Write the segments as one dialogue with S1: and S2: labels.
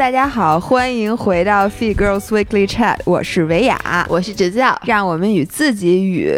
S1: 大家好，欢迎回到 Feed Girls Weekly Chat，我是维雅，
S2: 我是直教，
S1: 让我们与自己与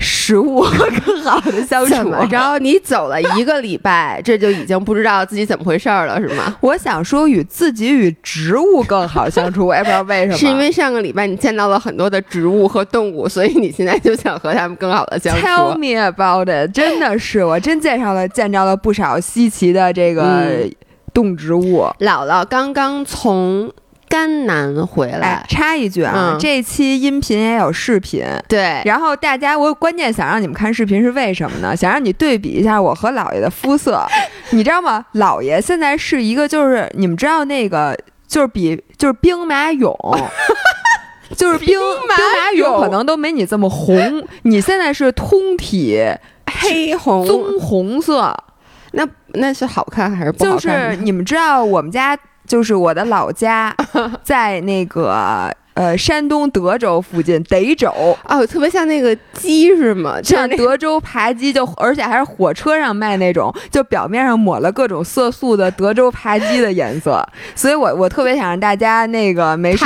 S1: 食物更好的相处。
S2: 怎么着？你走了一个礼拜，这就已经不知道自己怎么回事了，是吗？
S1: 我想说与自己与植物更好相处，我也不知道为什么。
S2: 是因为上个礼拜你见到了很多的植物和动物，所以你现在就想和他们更好的相处。
S1: Tell me about it，真的是，我真见上了见着了不少稀奇的这个。动植物，
S2: 姥姥刚刚从甘南回来。
S1: 插一句啊，这期音频也有视频。
S2: 对，
S1: 然后大家，我关键想让你们看视频是为什么呢？想让你对比一下我和姥爷的肤色，你知道吗？姥爷现在是一个，就是你们知道那个，就是比就是兵马俑，就是兵兵马俑可能都没你这么红。你现在是通体
S2: 黑红
S1: 棕红色。
S2: 那那是好看还是不
S1: 好看？就是你们知道，我们家就是我的老家，在那个。呃，山东德州附近德州
S2: 哦，特别像那个鸡是吗？
S1: 像德州扒鸡，就而且还是火车上卖那种，就表面上抹了各种色素的德州扒鸡的颜色。所以我我特别想让大家那个没事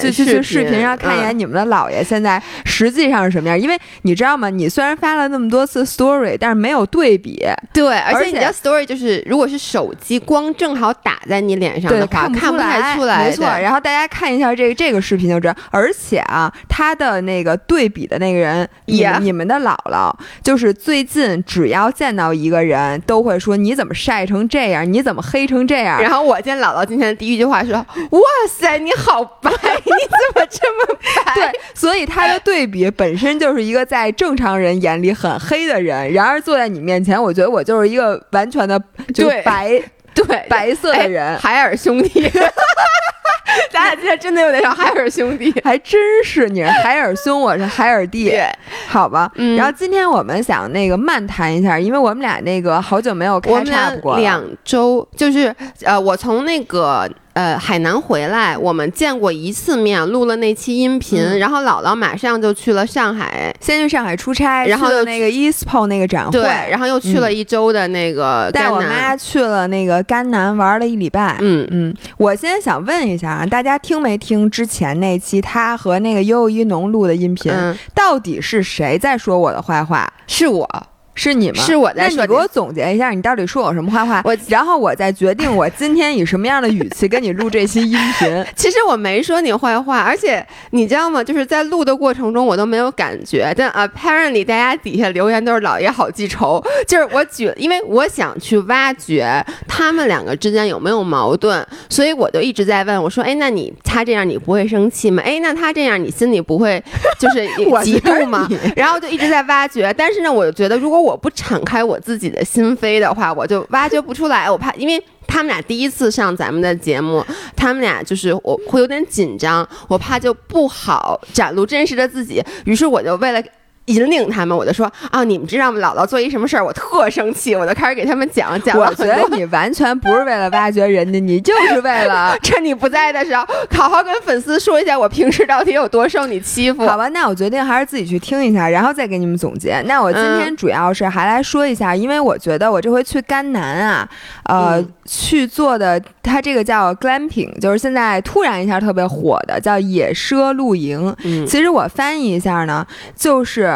S1: 就去去视频上看一眼你们的姥爷现在实际上是什么样。因为你知道吗？你虽然发了那么多次 story，但是没有对比。
S2: 对，而且你的 story 就是如果是手机光正好打在你脸上的话，看不太出来。
S1: 没错。然后大家看一下这个这个视频。而且啊，他的那个对比的那个人，你你们的姥姥，就是最近只要见到一个人，都会说你怎么晒成这样，你怎么黑成这样。
S2: 然后我见姥姥今天的第一句话说：“哇塞，你好白，你怎么这么白？”
S1: 对，所以他的对比本身就是一个在正常人眼里很黑的人，然而坐在你面前，我觉得我就是一个完全的就白
S2: 对
S1: 白色的人，
S2: 海尔兄弟。咱俩今天真的有点像海尔兄弟，
S1: 还真是你是海尔兄，我是海尔弟，好吧。然后今天我们想那个慢谈一下，因为我们俩那个好久没有开差过，
S2: 两周就是呃，我从那个。呃，海南回来，我们见过一次面，录了那期音频，然后姥姥马上就去了上海，
S1: 先去上海出差，
S2: 然后
S1: 那个 ESPO 那个展会，
S2: 对，然后又去了一周的那个，
S1: 带我妈去了那个甘南玩了一礼拜。
S2: 嗯
S1: 嗯，我现在想问一下啊，大家听没听之前那期他和那个悠悠一农录的音频？到底是谁在说我的坏话？
S2: 是我。
S1: 是你吗？
S2: 是我在说。
S1: 那你给我总结一下，你到底说我什么坏话？
S2: 我
S1: 然后我再决定我今天以什么样的语气跟你录这期音频。
S2: 其实我没说你坏话，而且你知道吗？就是在录的过程中我都没有感觉，但 apparently 大家底下留言都是老爷好记仇。就是我举，因为我想去挖掘他们两个之间有没有矛盾，所以我就一直在问我说：“哎，那你他这样你不会生气吗？哎，那他这样你心里不会就是 嫉妒吗？”然后就一直在挖掘，但是呢，我就觉得如果我不敞开我自己的心扉的话，我就挖掘不出来。我怕，因为他们俩第一次上咱们的节目，他们俩就是我会有点紧张，我怕就不好展露真实的自己。于是我就为了。引领他们，我就说啊，你们知道吗？姥姥做一什么事儿，我特生气，我就开始给他们讲讲。
S1: 我觉得你完全不是为了挖掘人家，你就是为了
S2: 趁你不在的时候，好好跟粉丝说一下我平时到底有多受你欺负。
S1: 好吧，那我决定还是自己去听一下，然后再给你们总结。那我今天主要是还来说一下，因为我觉得我这回去甘南啊，呃，去做的它这个叫 glamping，就是现在突然一下特别火的叫野奢露营。
S2: 嗯，
S1: 其实我翻译一下呢，就是。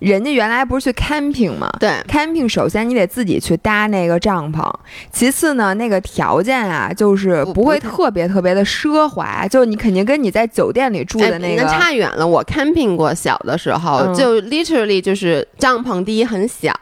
S1: 人家原来不是去 camping 吗？
S2: 对
S1: ，camping 首先你得自己去搭那个帐篷，其次呢，那个条件啊，就是不会特别特别的奢华，就你肯定跟你在酒店里住的那个
S2: 差远了。我 camping 过，小的时候就 literally 就是帐篷第一很小，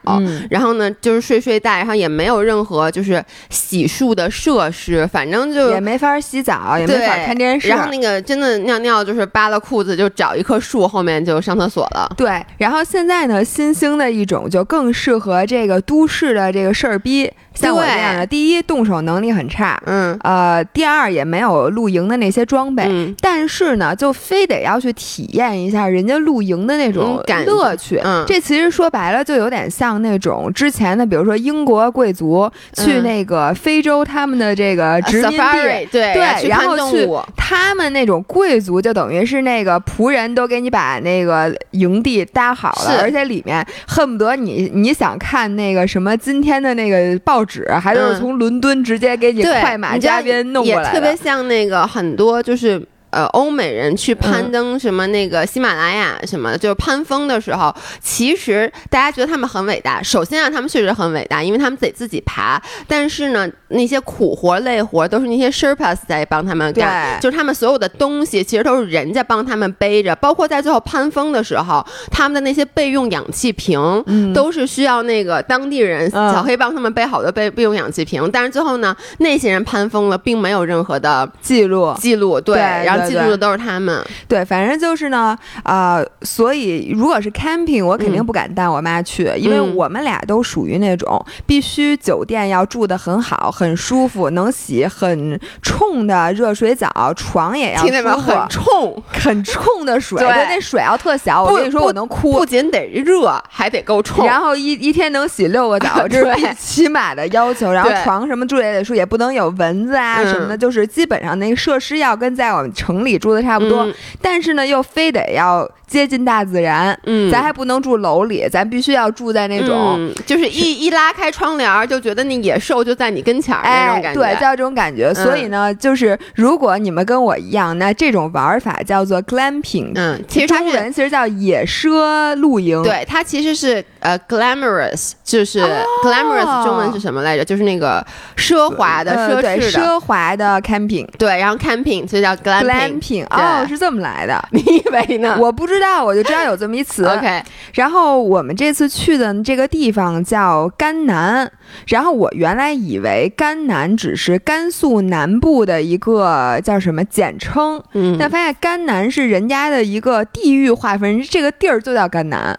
S2: 然后呢就是睡睡袋，然后也没有任何就是洗漱的设施，反正就
S1: 也没法洗澡，也没法看电视。
S2: 然后那个真的尿尿就是扒了裤子就找一棵树后面就上厕所了。
S1: 对，然后现现现在呢，新兴的一种就更适合这个都市的这个事儿逼。像我这样的，第一动手能力很差，
S2: 嗯，
S1: 呃，第二也没有露营的那些装备，但是呢，就非得要去体验一下人家露营的那种乐趣。
S2: 嗯，
S1: 这其实说白了就有点像那种之前的，比如说英国贵族去那个非洲他们的这个殖民地，
S2: 对
S1: 对，然后去他们那种贵族就等于是那个仆人都给你把那个营地搭好了，而且里面恨不得你你想看那个什么今天的那个报。纸，还都是从伦敦直接给你快马加鞭弄过来
S2: 的，特别像那个很多就是。呃，欧美人去攀登什么那个喜马拉雅什么，就是攀峰的时候，其实大家觉得他们很伟大。首先啊，他们确实很伟大，因为他们得自己爬。但是呢，那些苦活累活都是那些 Sherpas 在帮他们干，就是他们所有的东西其实都是人家帮他们背着。包括在最后攀峰的时候，他们的那些备用氧气瓶都是需要那个当地人小黑帮他们背好的备备用氧气瓶。但是最后呢，那些人攀峰了，并没有任何的
S1: 记录
S2: 记录。对，然后。记住的都是他们，
S1: 对，反正就是呢，啊，所以如果是 camping，我肯定不敢带我妈去，因为我们俩都属于那种必须酒店要住的很好、很舒服，能洗很冲的热水澡，床也要
S2: 很冲、
S1: 很冲的 水，对，那水要特小，我跟你说我能哭，
S2: 不仅得热，还得够。冲，
S1: 然后一一天能洗六个澡，这是 起码的要求，然后床什么住也得说也不能有蚊子啊什么的，就是基本上那个设施要跟在我们。城里住的差不多，但是呢，又非得要接近大自然。嗯，咱还不能住楼里，咱必须要住在那种，
S2: 就是一一拉开窗帘就觉得那野兽就在你跟前儿那种感
S1: 觉。对，叫这种感觉。所以呢，就是如果你们跟我一样，那这种玩法叫做 glamping。
S2: 嗯，其实它
S1: 中文其实叫野奢露营。
S2: 对，它其实是呃 glamorous，就是 glamorous 中文是什么来着？就是那个奢华的、奢
S1: 侈的、奢华的 camping。
S2: 对，然后 camping 所以叫 glamping。
S1: 单品哦，是这么来的，
S2: 你以为呢？
S1: 我不知道，我就知道有这么一词。
S2: OK，
S1: 然后我们这次去的这个地方叫甘南，然后我原来以为甘南只是甘肃南部的一个叫什么简称，嗯，但发现甘南是人家的一个地域划分，这个地儿就叫甘南。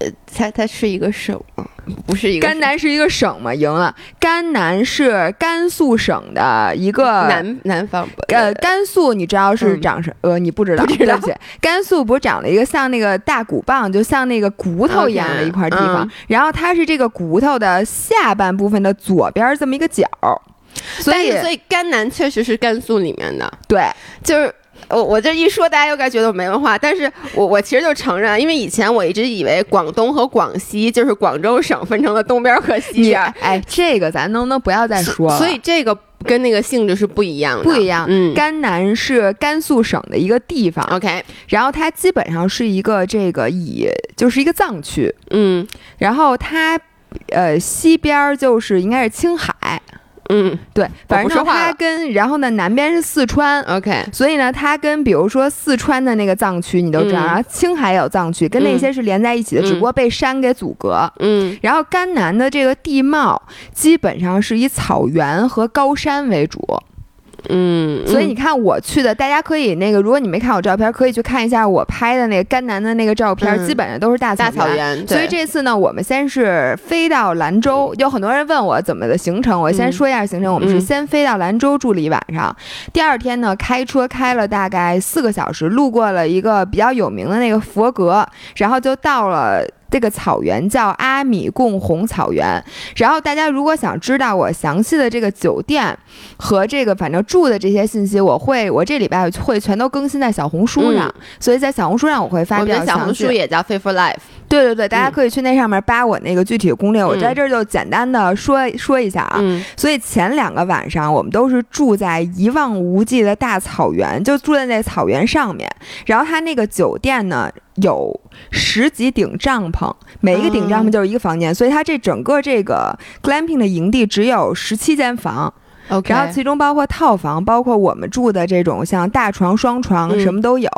S2: 呃，它它是一个省吗？不是一个。
S1: 甘南是一个省吗？赢了。甘南是甘肃省的一个
S2: 南南方。
S1: 呃，甘肃你知道是长什？呃，你不知道。
S2: 不知道。
S1: 甘肃不是长了一个像那个大骨棒，就像那个骨头一样的一块地方。然后它是这个骨头的下半部分的左边这么一个角。所以
S2: 所以甘南确实是甘肃里面的。
S1: 对，
S2: 就是。我我这一说，大家又该觉得我没文化，但是我我其实就承认，因为以前我一直以为广东和广西就是广州省分成了东边和西边。
S1: 哎，这个咱能不能不要再说了？
S2: 所以这个跟那个性质是不一样的，
S1: 不一样。嗯，甘南是甘肃省的一个地方
S2: ，OK，
S1: 然后它基本上是一个这个以就是一个藏区，
S2: 嗯，
S1: 然后它呃西边就是应该是青海。
S2: 嗯，
S1: 对，反正它跟然后呢，南边是四川
S2: ，OK，
S1: 所以呢，它跟比如说四川的那个藏区，你都知道，然后青海有藏区，跟那些是连在一起的，只不过被山给阻隔。
S2: 嗯，
S1: 然后甘南的这个地貌基本上是以草原和高山为主。
S2: 嗯，
S1: 所以你看我去的，大家可以那个，如果你没看我照片，可以去看一下我拍的那个甘南的那个照片，基本上都是大
S2: 草原。
S1: 所以这次呢，我们先是飞到兰州，有很多人问我怎么的行程，我先说一下行程。我们是先飞到兰州住了一晚上，第二天呢，开车开了大概四个小时，路过了一个比较有名的那个佛阁，然后就到了。这个草原叫阿米贡红草原，然后大家如果想知道我详细的这个酒店和这个反正住的这些信息，我会我这礼拜会全都更新在小红书上，所以在小红书上我会发表
S2: 小红书也叫 Faithful Life，
S1: 对对对，大家可以去那上面扒我那个具体的攻略，我在这儿就简单的说说一下啊。所以前两个晚上我们都是住在一望无际的大草原，就住在那草原上面，然后他那个酒店呢。有十几顶帐篷，每一个顶帐篷就是一个房间，所以它这整个这个 glamping 的营地只有十七间房
S2: ，OK，
S1: 然后其中包括套房，包括我们住的这种像大床、双床什么都有，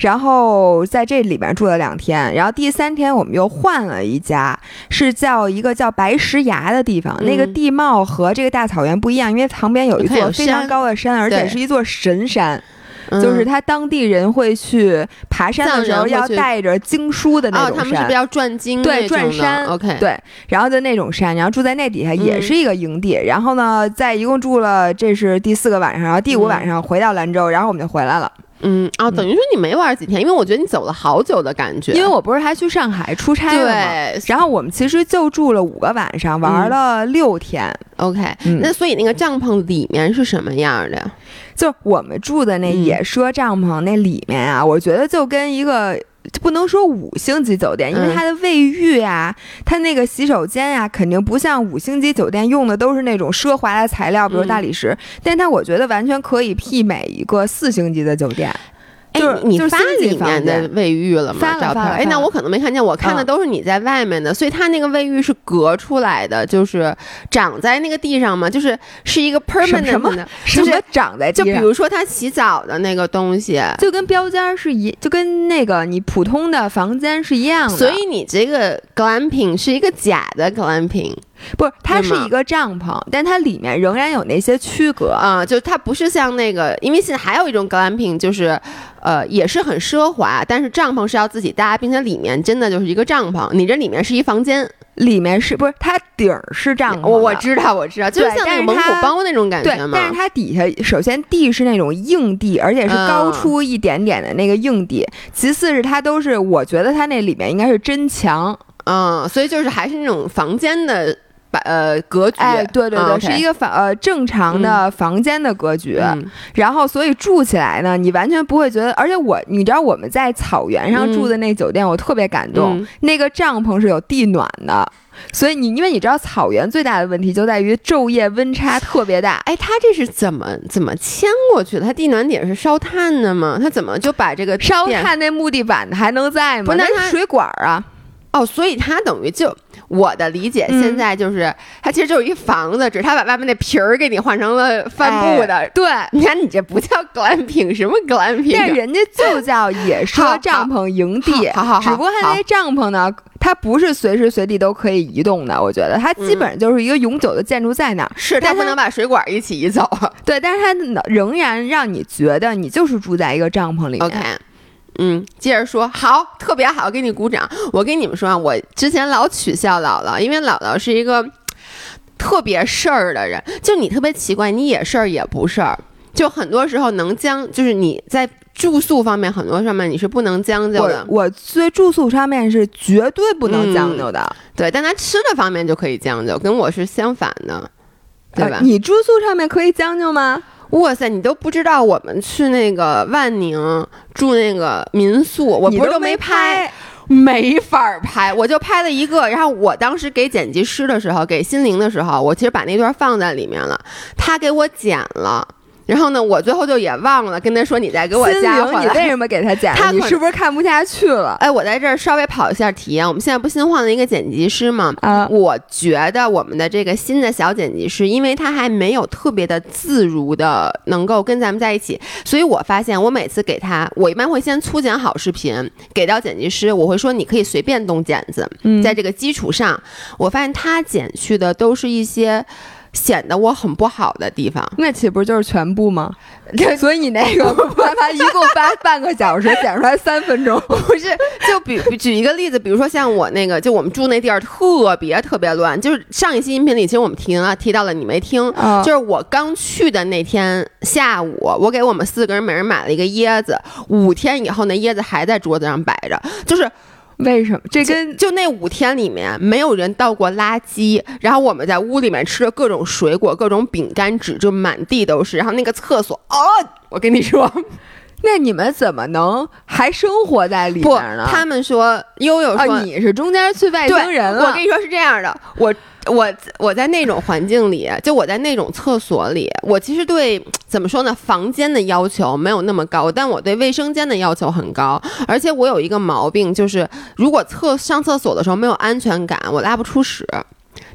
S1: 然后在这里边住了两天，然后第三天我们又换了一家，是叫一个叫白石崖的地方，那个地貌和这个大草原不一样，因为旁边有一座非常高的山，而且是一座神山。就是他当地人会去爬山的时候要带着经书的那种
S2: 山，他们是不是要转经？
S1: 对，转山。
S2: OK，
S1: 对，然后就那种山，然后住在那底下也是一个营地。然后呢，在一共住了，这是第四个晚上，然后第五晚上回到兰州，然后我们就回来了。
S2: 嗯啊，等于说你没玩几天，因为我觉得你走了好久的感觉。
S1: 因为我不是还去上海出差了吗？然后我们其实就住了五个晚上，玩了六天。
S2: OK，那所以那个帐篷里面是什么样的？
S1: 就我们住的那野奢帐篷那里面啊，我觉得就跟一个不能说五星级酒店，因为它的卫浴啊，它那个洗手间呀，肯定不像五星级酒店用的都是那种奢华的材料，比如大理石，但它我觉得完全可以媲美一个四星级的酒店。
S2: 哎，你发里面的卫浴了吗？照片？哎，那我可能没看见，我看的都是你在外面的，所以它那个卫浴是隔出来的，就是长在那个地上嘛，就是是一个 permanent 的，
S1: 什么长在
S2: 就比如说他洗澡的那个东西，
S1: 就跟标间是一，就跟那个你普通的房间是一样的。
S2: 所以你这个 glamping 是一个假的 glamping。
S1: 不是，它是一个帐篷，但它里面仍然有那些区隔
S2: 啊，就它不是像那个，因为现在还有一种 glamping，就是，呃，也是很奢华，但是帐篷是要自己搭，并且里面真的就是一个帐篷，你这里面是一房间，
S1: 里面是不是它顶儿是帐篷？
S2: 我我知道，我知道，就像那个蒙古包那种感觉
S1: 嘛。但是它底下首先地是那种硬地，而且是高出一点点的那个硬地，其次是它都是，我觉得它那里面应该是真墙，
S2: 嗯，所以就是还是那种房间的。把呃格局，
S1: 哎，对对对，是一个房呃正常的房间的格局，然后所以住起来呢，你完全不会觉得，而且我你知道我们在草原上住的那酒店，我特别感动，那个帐篷是有地暖的，所以你因为你知道草原最大的问题就在于昼夜温差特别大，
S2: 哎，它这是怎么怎么迁过去的？它地暖点是烧炭的吗？它怎么就把这个
S1: 烧炭那木地板还能在吗？不，
S2: 那
S1: 是水管啊。
S2: 哦，所以它等于就我的理解，现在就是它其实就是一房子，只是它把外面那皮儿给你换成了帆布的。
S1: 对，
S2: 你看你这不叫 glamping，什么 glamping？
S1: 但人家就叫野奢帐篷营地。
S2: 好好好。
S1: 只不过它那帐篷呢，它不是随时随地都可以移动的。我觉得它基本上就是一个永久的建筑在那儿。
S2: 是，它不能把水管一起移走。
S1: 对，但是它仍然让你觉得你就是住在一个帐篷里面。
S2: OK。嗯，接着说，好，特别好，给你鼓掌。我跟你们说啊，我之前老取笑姥姥，因为姥姥是一个特别事儿的人。就你特别奇怪，你也事儿也不事儿，就很多时候能将，就是你在住宿方面很多上面你是不能将就的。
S1: 我对住宿上面是绝对不能将就的，
S2: 对。但他吃的方面就可以将就，跟我是相反的，对吧？
S1: 你住宿上面可以将就吗？
S2: 哇塞，你都不知道我们去那个万宁住那个民宿，我不是
S1: 都
S2: 没
S1: 拍，
S2: 没法拍，我就拍了一个。然后我当时给剪辑师的时候，给心灵的时候，我其实把那段放在里面了，他给我剪了。然后呢，我最后就也忘了跟他说，你再给我加
S1: 你为什么给他剪？你是不是看不下去了？
S2: 哎，我在这儿稍微跑一下题啊。我们现在不新换了一个剪辑师吗？啊，我觉得我们的这个新的小剪辑师，因为他还没有特别的自如的能够跟咱们在一起，所以我发现我每次给他，我一般会先粗剪好视频给到剪辑师，我会说你可以随便动剪子，在这个基础上，我发现他剪去的都是一些。显得我很不好的地方，
S1: 那岂不就是全部吗？所以你那个 发发一共发半个小时，剪出来三分钟，
S2: 不是？就比举一个例子，比如说像我那个，就我们住那地儿特别特别乱。就是上一期音频里，其实我们提啊提到了，你没听？就是我刚去的那天下午，我给我们四个人每人买了一个椰子，五天以后那椰子还在桌子上摆着，就是。
S1: 为什么？这跟
S2: 就那五天里面没有人倒过垃圾，然后我们在屋里面吃的各种水果、各种饼干纸，就满地都是。然后那个厕所，哦，我跟你说，
S1: 那你们怎么能还生活在里面呢？
S2: 他们说悠悠说
S1: 你是中间去外星人了。
S2: 我跟你说是这样的，我。我我在那种环境里，就我在那种厕所里，我其实对怎么说呢，房间的要求没有那么高，但我对卫生间的要求很高，而且我有一个毛病，就是如果厕上厕所的时候没有安全感，我拉不出屎。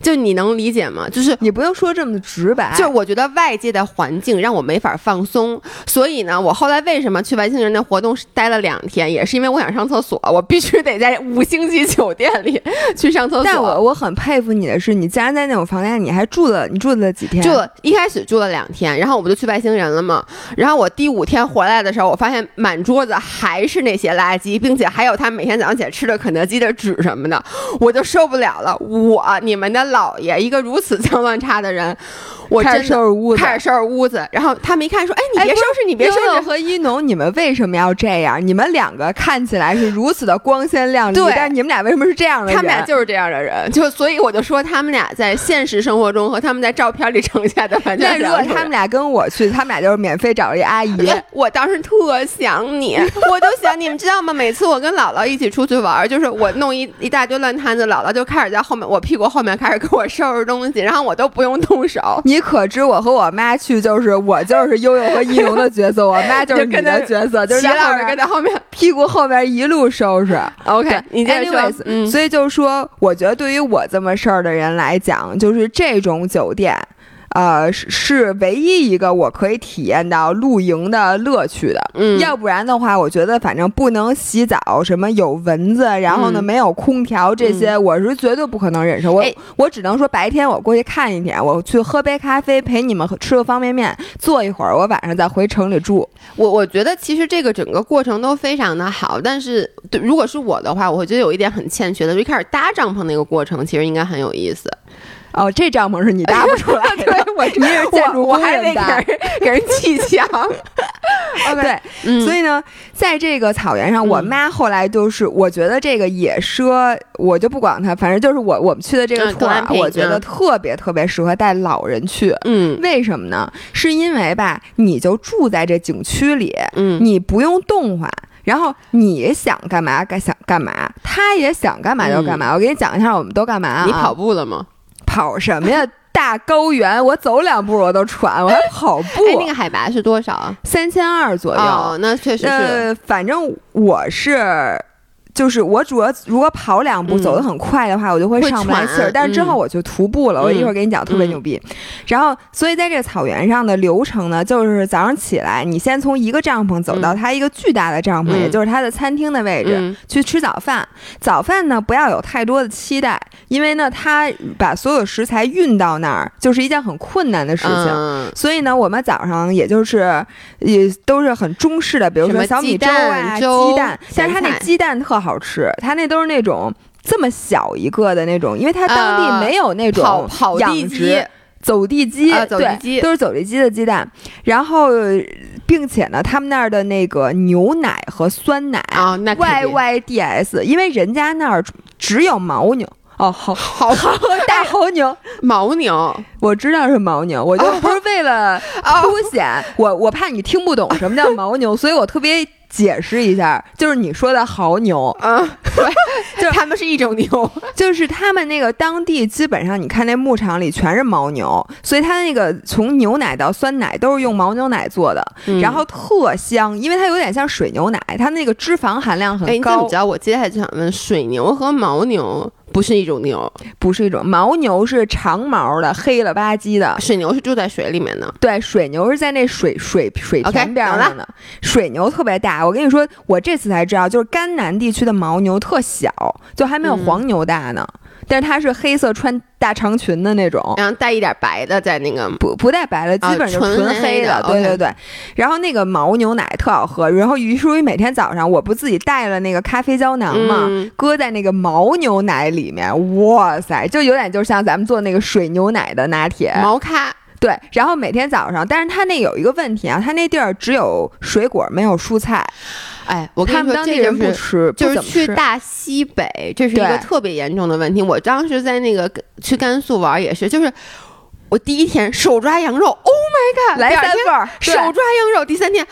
S2: 就你能理解吗？就是
S1: 你不用说这么直白。
S2: 就是我觉得外界的环境让我没法放松，所以呢，我后来为什么去外星人的活动待了两天，也是因为我想上厕所，我必须得在五星级酒店里去上厕所。
S1: 但我我很佩服你的是，你竟然在那种房间，你还住了，你住了几天？
S2: 住了一开始住了两天，然后我不就去外星人了嘛。然后我第五天回来的时候，我发现满桌子还是那些垃圾，并且还有他每天早上起来吃的肯德基的纸什么的，我就受不了了。我你们的。老爷，一个如此 脏乱差的人，我
S1: 开始收拾屋子，
S2: 开始收拾屋子。然后他们一看说：“哎，你别收拾，你别收拾。”
S1: 和一农，你们为什么要这样？你们两个看起来是如此的光鲜亮丽，但是你们俩为什么是这样的人？
S2: 他们俩就是这样的人，就所以我就说他们俩在现实生活中和他们在照片里呈现的完全
S1: 那如果他们俩跟我去，他们俩就是免费找了一阿姨。
S2: 我当时特想你，我就想你们知道吗？每次我跟姥姥一起出去玩，就是我弄一一大堆乱摊子，姥姥就开始在后面，我屁股后面开始给我收拾东西，然后我都不用动手。
S1: 你可知我和我妈去，就是我就是悠悠和一龙的角色，我妈就是你的角色，就是在
S2: 后面跟在后面
S1: 屁股后面一路收拾。
S2: OK，你接着说。
S1: 嗯，所以就是说，我觉得对于我这么事儿的人来讲，就是这种酒店。呃，是是唯一一个我可以体验到露营的乐趣的，
S2: 嗯，
S1: 要不然的话，我觉得反正不能洗澡，什么有蚊子，然后呢没有空调这些，我是绝对不可能忍受。我我只能说白天我过去看一天，我去喝杯咖啡，陪你们吃个方便面，坐一会儿，我晚上再回城里住。
S2: 我我觉得其实这个整个过程都非常的好，但是对如果是我的话，我会觉得有一点很欠缺的，就一开始搭帐篷那个过程，其实应该很有意思。
S1: 哦，这帐篷是你搭不出来的，
S2: 我
S1: 你是建筑工
S2: 人搭，给人砌墙。
S1: 对，所以呢，在这个草原上，我妈后来就是，我觉得这个野奢，我就不管它，反正就是我我们去的这个兔儿，我觉得特别特别适合带老人去。
S2: 嗯，
S1: 为什么呢？是因为吧，你就住在这景区里，
S2: 嗯，
S1: 你不用动换，然后你想干嘛干想干嘛，他也想干嘛就干嘛。我给你讲一下，我们都干嘛啊？
S2: 你跑步了吗？
S1: 跑什么呀？大高原，我走两步我都喘，我还跑步。
S2: 那个海拔是多少啊？
S1: 三千二左右。
S2: 那确实是。
S1: 反正我是。就是我主要如果跑两步走得很快的话，我就会上不来气儿。但是之后我就徒步了，我一会儿给你讲特别牛逼。然后，所以在这个草原上的流程呢，就是早上起来，你先从一个帐篷走到它一个巨大的帐篷，也就是它的餐厅的位置去吃早饭。早饭呢不要有太多的期待，因为呢它把所有食材运到那儿就是一件很困难的事情。所以呢，我们早上也就是也都是很中式的，比如说小米粥啊、鸡蛋，但是它那鸡蛋特。好吃，它那都是那种这么小一个的那种，因为它当地没有那种
S2: 跑跑
S1: 地鸡、走地鸡，
S2: 走地鸡。
S1: 都是走地鸡的鸡蛋。然后，并且呢，他们那儿的那个牛奶和酸奶 Y Y D S，因为人家那儿只有牦牛。哦，好 好好大牦牛，
S2: 牦牛，
S1: 我知道是牦牛，我就不是为了凸显我，我怕你听不懂什么叫牦牛，所以我特别。解释一下，就是你说的牦牛
S2: 啊，对，就是他们是一种牛，
S1: 就是他们那个当地基本上，你看那牧场里全是牦牛，所以它那个从牛奶到酸奶都是用牦牛奶做的，然后特香，因为它有点像水牛奶，它那个脂肪含量很高。哎，
S2: 你知道我接下来就想问，水牛和牦牛？不是一种牛，
S1: 不是一种牦牛，是长毛的，黑了吧唧的。
S2: 水牛是住在水里面的，
S1: 对，水牛是在那水水水田边上的。水牛特别大，我跟你说，我这次才知道，就是甘南地区的牦牛特小，就还没有黄牛大呢。但是它是黑色穿大长裙的那种，
S2: 然后带一点白的，在那个
S1: 不不带白的，基本就纯黑
S2: 的，
S1: 对对对。然后那个牦牛奶特好喝，然后于是于每天早上我不自己带了那个咖啡胶囊嘛，搁在那个牦牛奶里面，哇塞，就有点就像咱们做那个水牛奶的拿铁，
S2: 毛咖。
S1: 对，然后每天早上，但是他那有一个问题啊，他那地儿只有水果没有蔬菜。
S2: 哎，我跟你说，
S1: 当地人不吃，
S2: 就是去大西北，这是一个特别严重的问题。我当时在那个去甘肃玩也是，就是我第一天手抓羊肉，Oh my god，
S1: 来三份
S2: 手抓羊肉，第三天。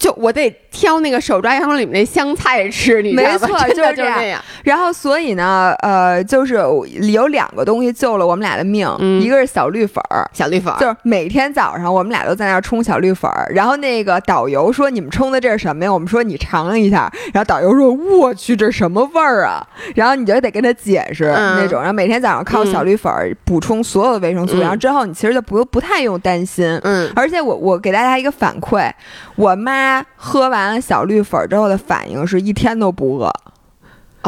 S2: 就我得挑那个手抓羊肉里面那香菜吃，你
S1: 没错，
S2: 就是
S1: 这
S2: 样。
S1: 然后，所以呢，呃，就是有两个东西救了我们俩的命，一个是小绿粉儿，
S2: 小绿粉儿，
S1: 就是每天早上我们俩都在那儿冲小绿粉儿。然后那个导游说：“你们冲的这是什么呀？”我们说：“你尝一下。”然后导游说：“我去，这什么味儿啊？” 然后你就得跟他解释那种。然后每天早上靠小绿粉儿补充所有的维生素，然后之后你其实就不不太用担心。
S2: 嗯，
S1: 而且我我给大家一个反馈，我妈。喝完了小绿粉之后的反应是一天都不饿，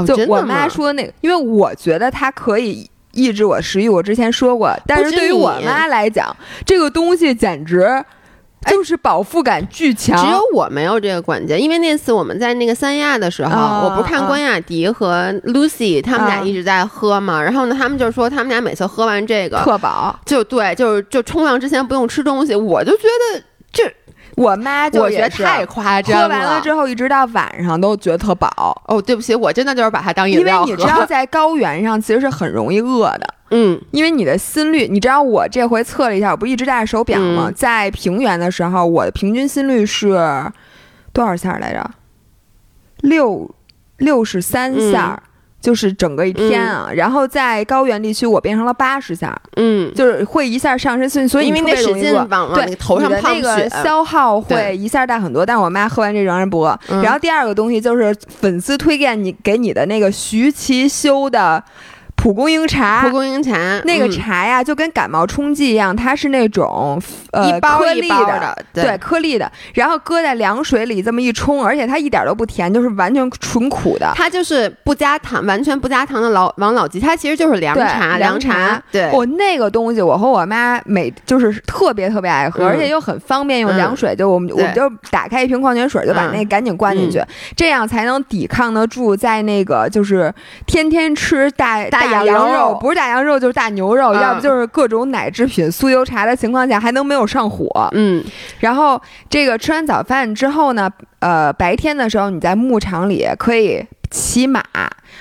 S1: 就我妈说那个，因为我觉得它可以抑制我食欲，我之前说过，但是对于我妈来讲，这个东西简直就是饱腹感巨强。
S2: 只有我没有这个关节，因为那次我们在那个三亚的时候，我不是看关雅迪和 Lucy 他们俩一直在喝嘛，然后呢，他们就说他们俩每次喝完这个
S1: 特饱，
S2: 就对，就是就冲浪之前不用吃东西，我就觉得这。
S1: 我妈就
S2: 觉得太夸张了，
S1: 喝完了之后一直到晚上都觉得特饱。
S2: 哦，对不起，我真的就是把它当饮料
S1: 喝。因为你知道，在高原上其实是很容易饿的。
S2: 嗯，
S1: 因为你的心率，你知道我这回测了一下，我不一直戴着手表吗？在平原的时候，我的平均心率是多少下来着？六六十三下。就是整个一天啊，然后在高原地区我变成了八十下，
S2: 嗯，
S1: 就是会一下上身，所以
S2: 因为那使劲往往头上
S1: 那个消耗会一下大很多。但是我妈喝完这仍然不饿。然后第二个东西就是粉丝推荐你给你的那个徐其修的。蒲公英茶，
S2: 蒲公英茶，
S1: 那个茶呀，就跟感冒冲剂一样，它是那种呃颗粒
S2: 的，
S1: 对。颗粒的，然后搁在凉水里这么一冲，而且它一点都不甜，就是完全纯苦的。
S2: 它就是不加糖，完全不加糖的老王老吉，它其实就是凉茶，
S1: 凉
S2: 茶。对，
S1: 我那个东西，我和我妈每就是特别特别爱喝，而且又很方便，用凉水，就我们我们就打开一瓶矿泉水，就把那赶紧灌进去，这样才能抵抗得住在那个就是天天吃大
S2: 大。
S1: 大
S2: 羊
S1: 肉不是大羊肉就是大牛肉，要不就是各种奶制品、酥油茶的情况下，还能没有上火。
S2: 嗯，
S1: 然后这个吃完早饭之后呢，呃，白天的时候你在牧场里可以骑马，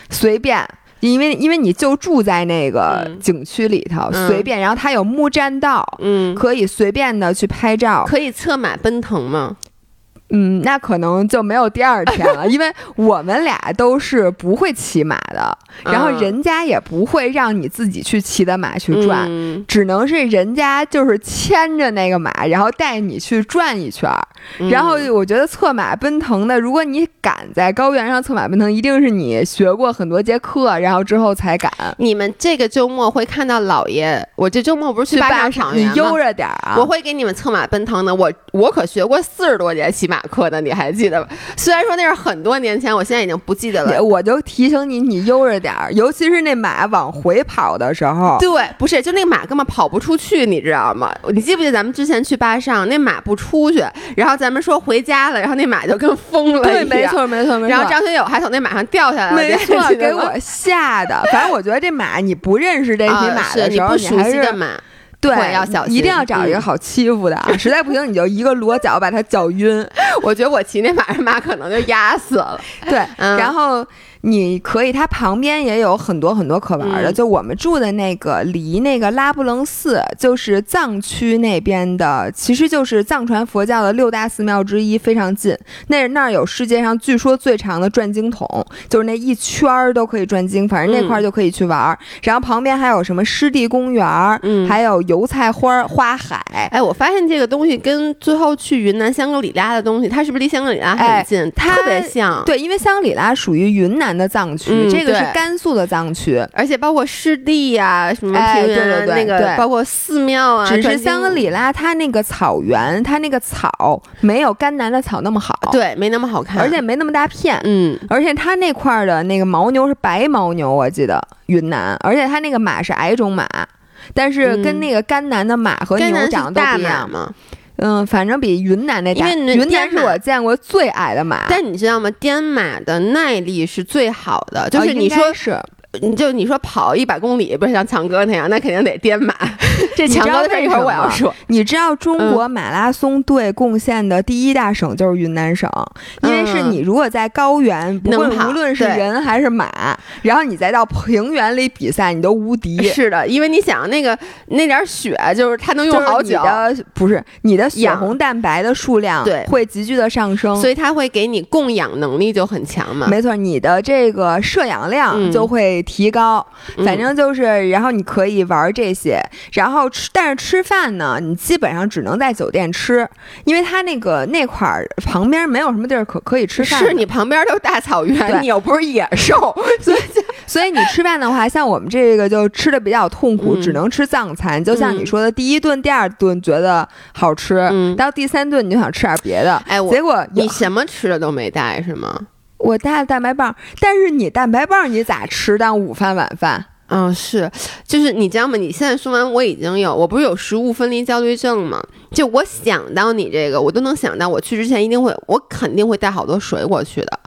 S1: 随便，因为因为你就住在那个景区里头，随便。然后它有木栈道，
S2: 嗯，
S1: 可以随便的去拍照。
S2: 可以策马奔腾吗？
S1: 嗯，那可能就没有第二天了，因为我们俩都是不会骑马的，然后人家也不会让你自己去骑的马去转，只能是人家就是牵着那个马，然后带你去转一圈儿。然后我觉得策马奔腾的，如果你敢在高原上策马奔腾，一定是你学过很多节课，然后之后才敢。
S2: 你们这个周末会看到老爷，我这周末不是去
S1: 八
S2: 场
S1: 你悠着点啊！
S2: 我会给你们策马奔腾的，我我可学过四十多节骑马。课的你还记得吧？虽然说那是很多年前，我现在已经不记得了。
S1: 我就提醒你，你悠着点儿，尤其是那马往回跑的时候。
S2: 对，不是，就那个马根本跑不出去，你知道吗？你记不记得咱们之前去巴上，那马不出去，然后咱们说回家了，然后那马就跟疯了
S1: 对，没错，没错，没错。
S2: 然后张学友还从那马上掉下来了，
S1: 没错，给我吓的。反正我觉得这马，你不认识这匹马的时候，
S2: 你还是马。
S1: 对，
S2: 要小心，
S1: 一定要找一个好欺负的啊！实在不行，你就一个裸脚把他脚晕。
S2: 我觉得我骑那马上马可能就压死了。
S1: 对，然后。你可以，它旁边也有很多很多可玩的。就我们住的那个，离那个拉卜楞寺，就是藏区那边的，其实就是藏传佛教的六大寺庙之一，非常近。那那儿有世界上据说最长的转经筒，就是那一圈儿都可以转经，反正那块儿就可以去玩。然后旁边还有什么湿地公园，嗯，还有油菜花花海。
S2: 哎，我发现这个东西跟最后去云南香格里拉的东西，它是不是离香格里拉很近？特别像。
S1: 对，因为香格里拉属于云南。的藏区，这个是甘肃的藏区，
S2: 而且包括湿地呀，什么平
S1: 原
S2: 那个，包括寺庙啊。
S1: 只是香格里拉它那个草原，它那个草没有甘南的草那么好，
S2: 对，没那么好看，
S1: 而且没那么大片。
S2: 嗯，
S1: 而且它那块儿的那个牦牛是白牦牛，我记得云南，而且它那个马是矮种马，但是跟那个甘南的马和牛长得都不一样
S2: 吗？
S1: 嗯，反正比云南那大，云南是我见过最矮的马。
S2: 但你知道吗？滇马的耐力是最好的，就是你说
S1: 是。
S2: 你就你说跑一百公里，不是像强哥那样，那肯定得颠马。这强哥这一会儿我要说，
S1: 你知道中国马拉松队贡献的第一大省就是云南省，因为是你如果在高原，不论无论是人还是马，然后你再到平原里比赛，你都无敌。
S2: 是的，因为你想那个那点血，就是它能用好久。
S1: 不是你的血红蛋白的数量
S2: 对
S1: 会急剧的上升，
S2: 所以它会给你供氧能力就很强嘛。
S1: 没错，你的这个摄氧量就会。提高，反正就是，然后你可以玩这些，然后吃，但是吃饭呢，你基本上只能在酒店吃，因为它那个那块儿旁边没有什么地儿可可以吃饭。
S2: 是你旁边都是大草原，你又不是野兽，
S1: 所以所以你吃饭的话，像我们这个就吃的比较痛苦，只能吃藏餐。就像你说的，第一顿、第二顿觉得好吃，到第三顿你就想吃点别的。
S2: 哎，
S1: 结果
S2: 你什么吃的都没带是吗？
S1: 我带了蛋白棒，但是你蛋白棒你咋吃当午饭晚饭
S2: 嗯，是，就是你知道吗？你现在说完，我已经有，我不是有食物分离焦虑症吗？就我想到你这个，我都能想到，我去之前一定会，我肯定会带好多水果去的。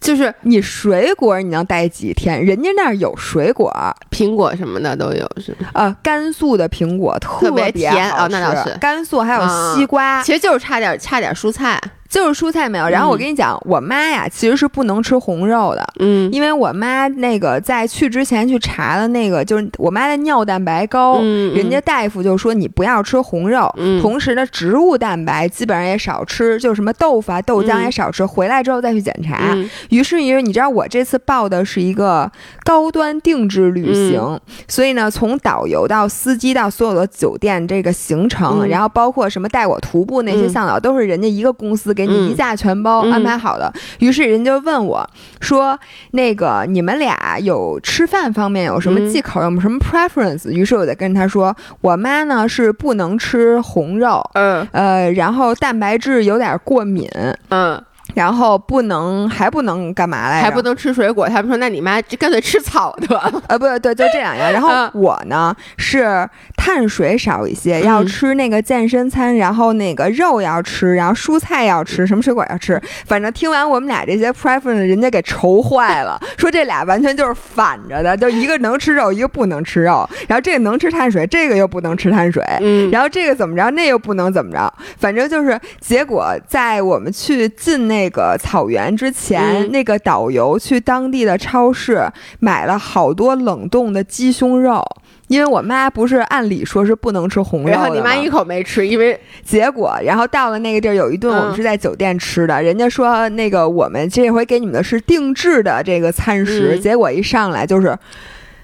S2: 就是
S1: 你水果你能带几天？人家那儿有水果，
S2: 苹果什么的都有，是
S1: 呃，甘肃的苹果特
S2: 别甜
S1: 啊，
S2: 那倒是。
S1: 甘肃还有西瓜，
S2: 其实就是差点差点蔬菜。
S1: 就是蔬菜没有，然后我跟你讲，我妈呀，其实是不能吃红肉的，
S2: 嗯，
S1: 因为我妈那个在去之前去查了那个，就是我妈的尿蛋白高，人家大夫就说你不要吃红肉，同时呢植物蛋白基本上也少吃，就什么豆腐啊、豆浆也少吃。回来之后再去检查，于是于是你知道我这次报的是一个高端定制旅行，所以呢，从导游到司机到所有的酒店这个行程，然后包括什么带我徒步那些向导，都是人家一个公司。给你一价全包安排好的，于是人就问我说：“那个你们俩有吃饭方面有什么忌口，有什么 preference？” 于是我就跟他说：“我妈呢是不能吃红肉，
S2: 嗯。
S1: 呃，然后蛋白质有点过敏，
S2: 嗯。”
S1: 然后不能，还不能干嘛来着？
S2: 还不能吃水果。他们说：“那你妈干脆吃草得了。”
S1: 呃，不对，就这两样。然后我呢是碳水少一些，要吃那个健身餐，然后那个肉要吃，然后蔬菜要吃，什么水果要吃。反正听完我们俩这些 preference，人家给愁坏了，说这俩完全就是反着的，就一个能吃肉，一个不能吃肉。然后这个能吃碳水，这个又不能吃碳水。
S2: 嗯。
S1: 然后这个怎么着，那又不能怎么着。反正就是结果，在我们去进那。那个草原之前，那个导游去当地的超市买了好多冷冻的鸡胸肉，因为我妈不是按理说是不能吃红肉
S2: 然后你妈一口没吃，因为
S1: 结果，然后到了那个地儿，有一顿我们是在酒店吃的，人家说那个我们这回给你们的是定制的这个餐食，结果一上来就是，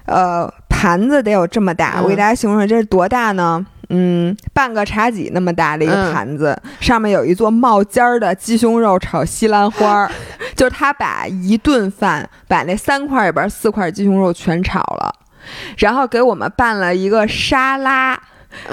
S1: 呃，盘子得有这么大，我给大家形容这是多大呢？嗯，半个茶几那么大的一个盘子，上面有一座冒尖儿的鸡胸肉炒西兰花，就是他把一顿饭把那三块里边四块鸡胸肉全炒了，然后给我们拌了一个沙拉。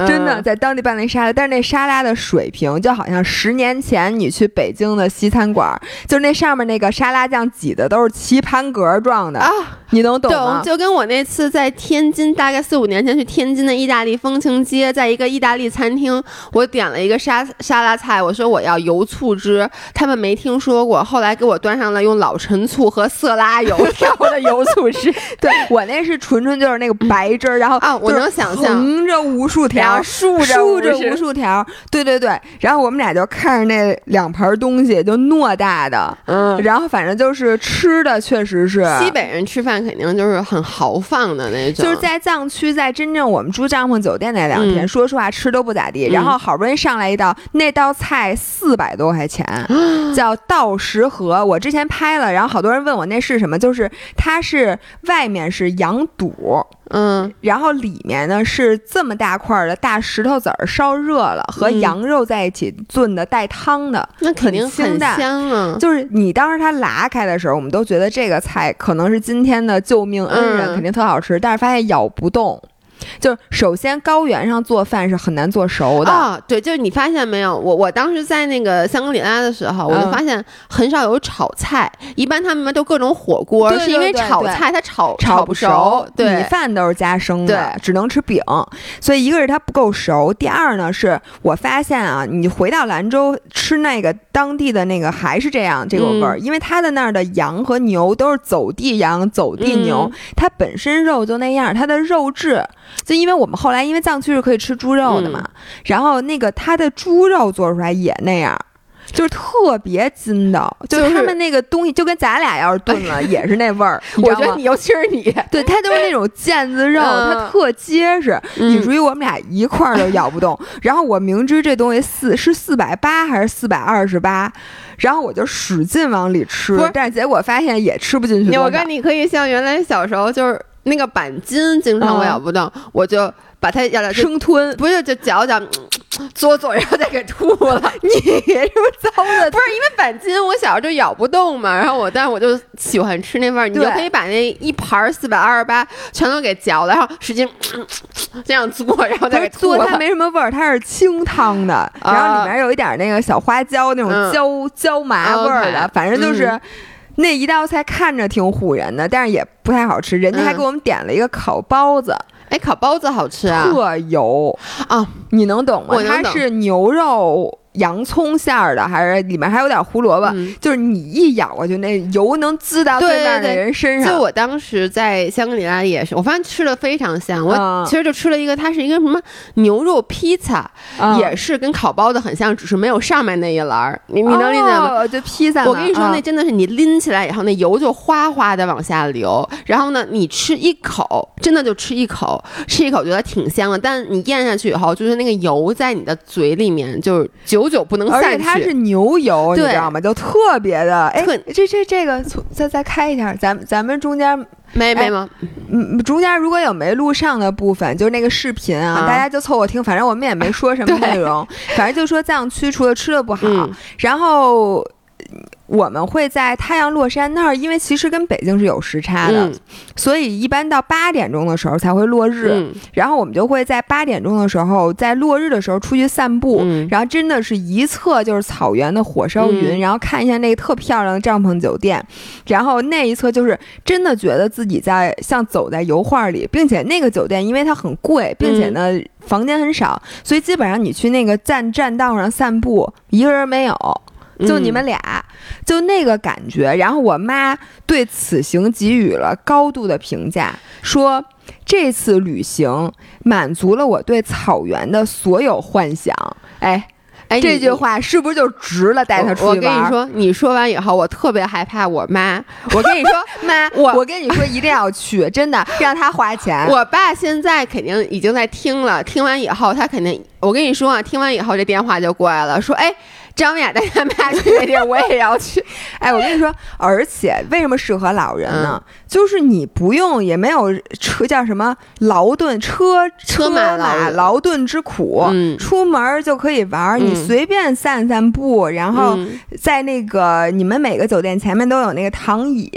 S1: 真的在当地办了一沙拉，但是那沙拉的水平就好像十年前你去北京的西餐馆，就是那上面那个沙拉酱挤的都是棋盘格状的
S2: 啊，
S1: 你能懂吗？
S2: 就跟我那次在天津，大概四五年前去天津的意大利风情街，在一个意大利餐厅，我点了一个沙沙拉菜，我说我要油醋汁，他们没听说过，后来给我端上了用老陈醋和色拉油调的油醋汁，
S1: 对我那是纯纯就是那个白汁儿，然后
S2: 啊，我能想象
S1: 横着无数。条
S2: 竖
S1: 着
S2: 竖
S1: 着无数条，对对对，然后我们俩就看着那两盘东西，就偌大的，
S2: 嗯，
S1: 然后反正就是吃的，确实是
S2: 西北人吃饭肯定就是很豪放的那种。
S1: 就是在藏区，在真正我们住帐篷酒店那两天，说实话吃都不咋地。然后好不容易上来一道，那道菜四百多块钱，叫道石河。我之前拍了，然后好多人问我那是什么，就是它是外面是羊肚。
S2: 嗯，
S1: 然后里面呢是这么大块的大石头子儿，烧热了和羊肉在一起炖的带汤的，
S2: 那肯定
S1: 很
S2: 香啊。
S1: 就是你当时它拉开的时候，我们都觉得这个菜可能是今天的救命恩人，肯定特好吃，但是发现咬不动。就是首先高原上做饭是很难做熟的。
S2: 啊，对，就是你发现没有，我我当时在那个香格里拉的时候，我就发现很少有炒菜，一般他们都各种火锅，是因为炒菜它炒
S1: 炒
S2: 不熟，
S1: 米饭都是加生的，只能吃饼，所以一个是它不够熟，第二呢是我发现啊，你回到兰州吃那个当地的那个还是这样这个味儿，因为它的那儿的羊和牛都是走地羊、走地牛，它本身肉就那样，它的肉质。就因为我们后来因为藏区是可以吃猪肉的嘛，然后那个它的猪肉做出来也那样，就是特别筋道，就是他们那个东西就跟咱俩要是炖了也是那味儿。
S2: 我觉得你尤其是你，
S1: 对它就是那种腱子肉，它特结实，以至于我们俩一块儿都咬不动。然后我明知这东西四是四百八还是四百二十八，然后我就使劲往里吃，但是结果发现也吃不进去。
S2: 我跟你可以像原来小时候就是。那个板筋经常我咬不动，我就把它咬了
S1: 生吞，
S2: 不是就嚼嚼，嘬嘬，然后再给吐了。
S1: 你是糟的，
S2: 不是因为板筋我小时候就咬不动嘛，然后我但是我就喜欢吃那味儿，你就可以把那一盘四百二十八全都给嚼了，然后使劲 这样嘬，然后再给吐
S1: 了。它没什么味儿，它是清汤的，然后里面有一点那个小花椒那种椒椒麻味儿的，反正就是。那一道菜看着挺唬人的，但是也不太好吃。人家还给我们点了一个烤包子，
S2: 哎，烤包子好吃啊，
S1: 特油
S2: 啊，
S1: 你能懂吗？它是牛肉。洋葱馅儿的，还是里面还有点胡萝卜，就是你一咬过去，那油能滋到对面的人身
S2: 上。就我当时在香格里拉也是，我发现吃的非常香。我其实就吃了一个，它是一个什么牛肉披萨，也是跟烤包子很像，只是没有上面那一栏儿。你你能理解吗？
S1: 就披萨。
S2: 我跟你说，那真的是你拎起来以后，那油就哗哗的往下流。然后呢，你吃一口，真的就吃一口，吃一口觉得挺香的，但你咽下去以后，就是那个油在你的嘴里面，就是久。久久不能散
S1: 去，而且它是牛油，你知道吗？就特别的，哎，这这这个再再开一下，咱咱们中间
S2: 没没吗？
S1: 嗯，中间如果有没录上的部分，就是那个视频啊，大家就凑合听，反正我们也没说什么内容，反正就说藏区除了吃的不好，然后。我们会在太阳落山那儿，因为其实跟北京是有时差的，所以一般到八点钟的时候才会落日。然后我们就会在八点钟的时候，在落日的时候出去散步，然后真的是一侧就是草原的火烧云，然后看一下那个特漂亮的帐篷酒店，然后那一侧就是真的觉得自己在像走在油画里，并且那个酒店因为它很贵，并且呢房间很少，所以基本上你去那个站栈道上散步，一个人没有。就你们俩，就那个感觉。然后我妈对此行给予了高度的评价，说这次旅行满足了我对草原的所有幻想。哎哎，这句话是不是就值了？带他出
S2: 去玩。我跟你说，你说完以后，我特别害怕我妈。
S1: 我跟你说，妈，我我跟你说，一定要去，真的让他花钱。
S2: 我爸现在肯定已经在听了，听完以后他肯定，我跟你说啊，听完以后这电话就过来了，说哎。张雅带他妈去那地儿，我也要去。
S1: 哎，我跟你说，而且为什么适合老人呢？就是你不用，也没有车叫什么劳顿车
S2: 车
S1: 马劳顿之苦，出门就可以玩。你随便散散步，然后在那个你们每个酒店前面都有那个躺椅，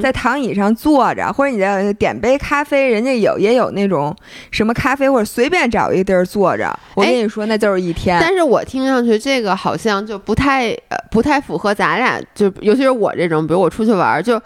S1: 在躺椅上坐着，或者你再点杯咖啡，人家有也有那种什么咖啡，或者随便找一个地儿坐着。我跟你说，那就是一天。
S2: 但是我听上去这个好像。就不太呃不太符合咱俩，就尤其是我这种，比如我出去玩，就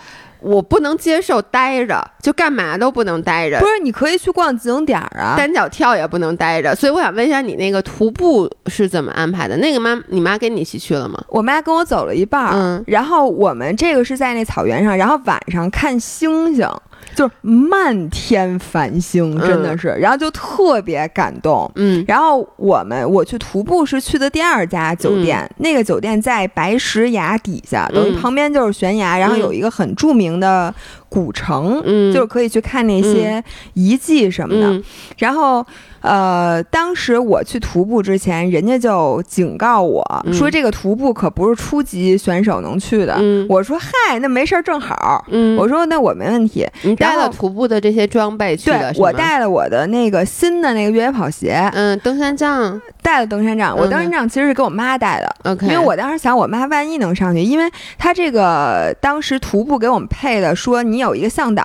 S2: 我不能接受待着，就干嘛都不能待着。
S1: 不是，你可以去逛景点儿啊，
S2: 单脚跳也不能待着。所以我想问一下，你那个徒步是怎么安排的？那个妈，你妈跟你一起去了吗？
S1: 我妈跟我走了一半，嗯，然后我们这个是在那草原上，然后晚上看星星。就是漫天繁星，真的是，然后就特别感动。嗯，然后我们我去徒步是去的第二家酒店，那个酒店在白石崖底下，等于旁边就是悬崖，然后有一个很著名的古城，嗯就是可以去看那些遗迹什么的。然后。呃，当时我去徒步之前，人家就警告我说，这个徒步可不是初级选手能去的。我说嗨，那没事儿，正好。我说那我没问题。
S2: 你带了徒步的这些装备去的？
S1: 我带了我的那个新的那个越野跑鞋。
S2: 嗯，登山杖
S1: 带了登山杖。我登山杖其实是给我妈带的。
S2: OK，
S1: 因为我当时想，我妈万一能上去，因为她这个当时徒步给我们配的，说你有一个向导，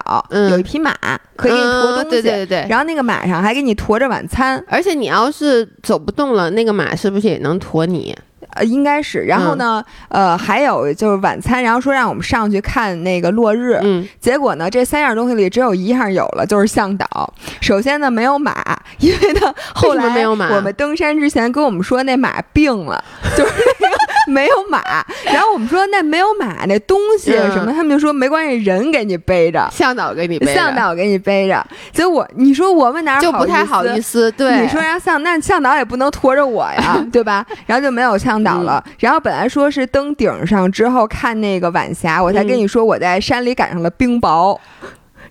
S1: 有一匹马。可以给你驮东西，
S2: 对对对，
S1: 然后那个马上还给你驮着晚餐，
S2: 而且你要是走不动了，那个马是不是也能驮你？
S1: 呃，应该是。然后呢，呃，还有就是晚餐，然后说让我们上去看那个落日。嗯。结果呢，这三样东西里只有一样有了，就是向导。首先呢，没有马，因为呢，后来。我们登山之前跟我们说那马病了，就是那个。没有马，然后我们说那没有马那东西什么，他们就说没关系，人给你背着，
S2: 向导给你背，
S1: 向导给你背着。结果你说我们哪
S2: 就不太好意思？对，
S1: 你说让向那向导也不能驮着我呀，对吧？然后就没有向导了。然后本来说是登顶上之后看那个晚霞，我才跟你说我在山里赶上了冰雹。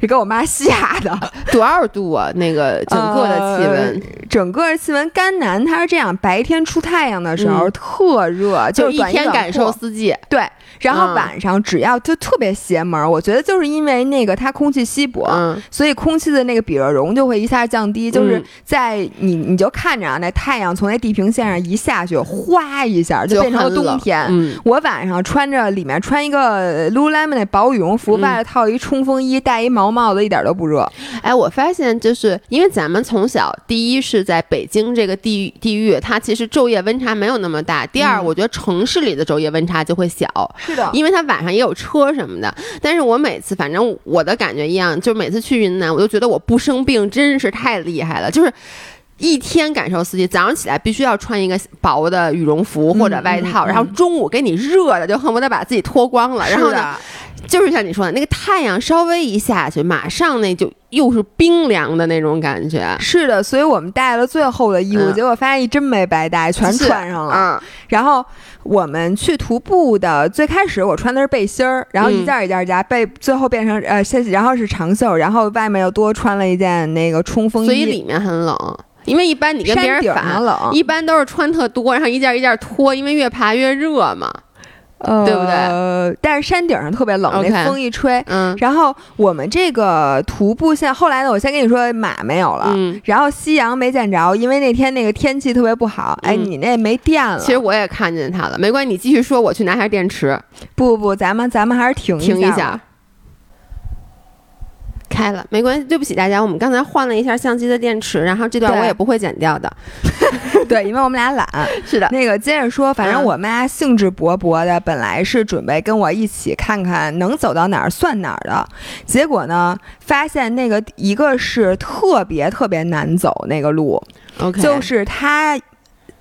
S1: 是给我妈吓的，
S2: 多少度啊？那个整个的气温，
S1: 整个气温，甘南它是这样，白天出太阳的时候特热，
S2: 就
S1: 一
S2: 天感受四季。
S1: 对，然后晚上只要就特别邪门，我觉得就是因为那个它空气稀薄，所以空气的那个比热容就会一下降低，就是在你你就看着啊，那太阳从那地平线上一下去，哗一下就变成了冬天。我晚上穿着里面穿一个 Lululemon 那薄羽绒服，外头套一冲锋衣，戴一毛。毛帽子一点都不热。
S2: 哎，我发现就是因为咱们从小，第一是在北京这个地地域，它其实昼夜温差没有那么大。第二，我觉得城市里的昼夜温差就会小。
S1: 是的，
S2: 因为它晚上也有车什么的。但是我每次，反正我的感觉一样，就每次去云南，我都觉得我不生病真是太厉害了，就是。一天感受四季，早上起来必须要穿一个薄的羽绒服或者外套，然后中午给你热的就恨不得把自己脱光了。然后呢，就是像你说的那个太阳稍微一下去，马上那就又是冰凉的那种感觉。
S1: 是的，所以我们带了最厚的衣服，结果发现一真没白带，全穿上了。
S2: 嗯。
S1: 然后我们去徒步的最开始我穿的是背心儿，然后一件一件加，背最后变成呃，然后是长袖，然后外面又多穿了一件那个冲锋衣，
S2: 所以里面很冷。因为一般你跟别人反，一般都是穿特多，然后一件一件脱，因为越爬越热嘛，对不对？
S1: 但是山顶上特别冷，那风一吹，嗯。然后我们这个徒步线，后来呢，我先跟你说马没有了，然后夕阳没见着，因为那天那个天气特别不好。哎，你那没电了。
S2: 其实我也看见它了，没关系，你继续说，我去拿下电池。
S1: 不不不，咱们咱们还是停
S2: 停
S1: 一
S2: 下。开了，没关系。对不起大家，我们刚才换了一下相机的电池，然后这段我也不会剪掉的。
S1: 对，因为我们俩懒。
S2: 是的，
S1: 那个接着说，反正我妈兴致勃勃的，本来是准备跟我一起看看能走到哪儿算哪儿的，结果呢，发现那个一个是特别特别难走那个路
S2: ，OK，
S1: 就是它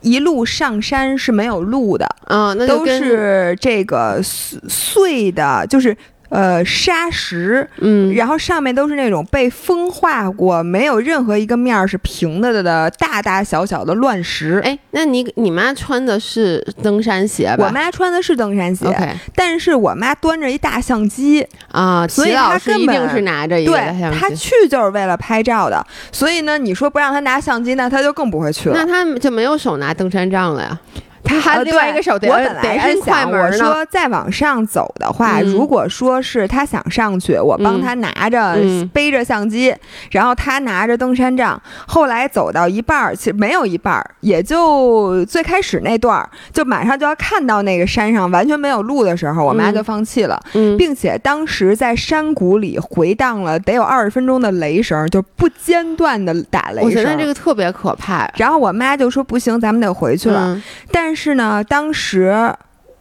S1: 一路上山是没有路的，
S2: 嗯，那
S1: 都是这个碎碎的，就是。呃，沙石，
S2: 嗯，
S1: 然后上面都是那种被风化过，没有任何一个面儿是平的的大大小小的乱石。
S2: 哎，那你你妈穿的是登山鞋吧？
S1: 我妈穿的是登山鞋。但是我妈端着一大相机
S2: 啊，
S1: 所以她
S2: 一定是拿着一个
S1: 对，她去就是为了拍照的。所以呢，你说不让她拿相机，那她就更不会去了。
S2: 那她就没有手拿登山杖了呀？他还另外一个手，我
S1: 本来是想我说再往上走的话，如果说是他想上去，我帮他拿着背着相机，然后他拿着登山杖。后来走到一半儿，其实没有一半儿，也就最开始那段儿，就马上就要看到那个山上完全没有路的时候，我妈就放弃了，并且当时在山谷里回荡了得有二十分钟的雷声，就不间断的打雷声。我
S2: 觉得这个特别可怕。
S1: 然后我妈就说：“不行，咱们得回去了。”但是呢，当时，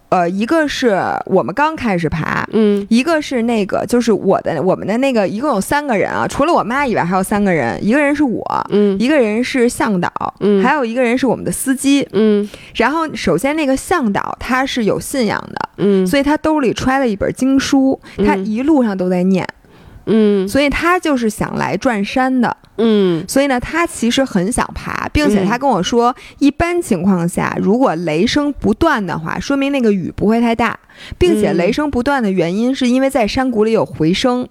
S1: 呃，一个是我们刚开始爬，
S2: 嗯，
S1: 一个是那个就是我的我们的那个一共有三个人啊，除了我妈以外还有三个人，一个人是我，
S2: 嗯，
S1: 一个人是向导，
S2: 嗯，
S1: 还有一个人是我们的司机，
S2: 嗯。
S1: 然后首先那个向导他是有信仰的，
S2: 嗯，
S1: 所以他兜里揣了一本经书，他一路上都在念。
S2: 嗯，
S1: 所以他就是想来转山的，
S2: 嗯，
S1: 所以呢，他其实很想爬，并且他跟我说，一般情况下，如果雷声不断的话，说明那个雨不会太大，并且雷声不断的原因是因为在山谷里有回声。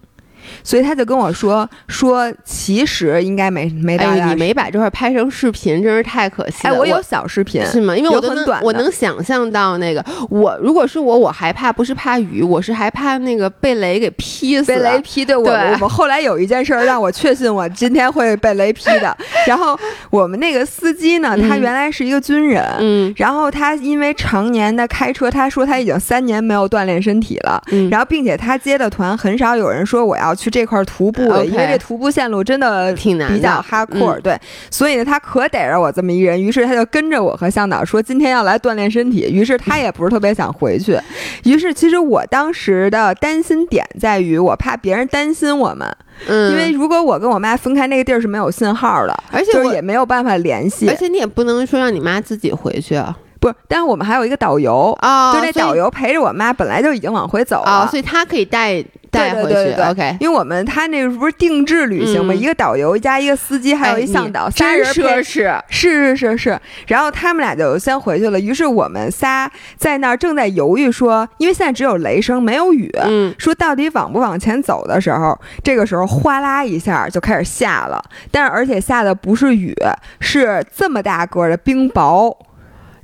S1: 所以他就跟我说说，其实应该没没到。
S2: 你没把这块拍成视频，真是太可惜了。
S1: 哎，我有小视频，
S2: 是吗？因为我
S1: 很短，
S2: 我能想象到那个我，如果是我，我害怕不是怕雨，我是害怕那个被雷给劈死。
S1: 被雷劈，对我我后来有一件事让我确信我今天会被雷劈的。然后我们那个司机呢，他原来是一个军人，
S2: 嗯，
S1: 然后他因为常年的开车，他说他已经三年没有锻炼身体了，
S2: 嗯，
S1: 然后并且他接的团很少有人说我要。去这块徒步的，因为这徒步线路真的
S2: 挺难，
S1: 比较哈阔，对，所以呢，他可逮着我这么一人，于是他就跟着我和向导说今天要来锻炼身体，于是他也不是特别想回去，于是其实我当时的担心点在于，我怕别人担心我们，
S2: 嗯，
S1: 因为如果我跟我妈分开，那个地儿是没有信号的，
S2: 而且
S1: 也没有办法联系，
S2: 而且你也不能说让你妈自己回去啊。
S1: 不是，但是我们还有一个导游
S2: 啊，
S1: 就那导游陪着我妈，本来就已经往回走了，
S2: 所以他可以带带回
S1: 去。
S2: OK，
S1: 因为我们他那不是定制旅行嘛，一个导游加一个司机，还有一向导，三人
S2: 奢侈，
S1: 是是是是。然后他们俩就先回去了，于是我们仨在那儿正在犹豫，说因为现在只有雷声没有雨，
S2: 嗯，
S1: 说到底往不往前走的时候，这个时候哗啦一下就开始下了，但是而且下的不是雨，是这么大个的冰雹。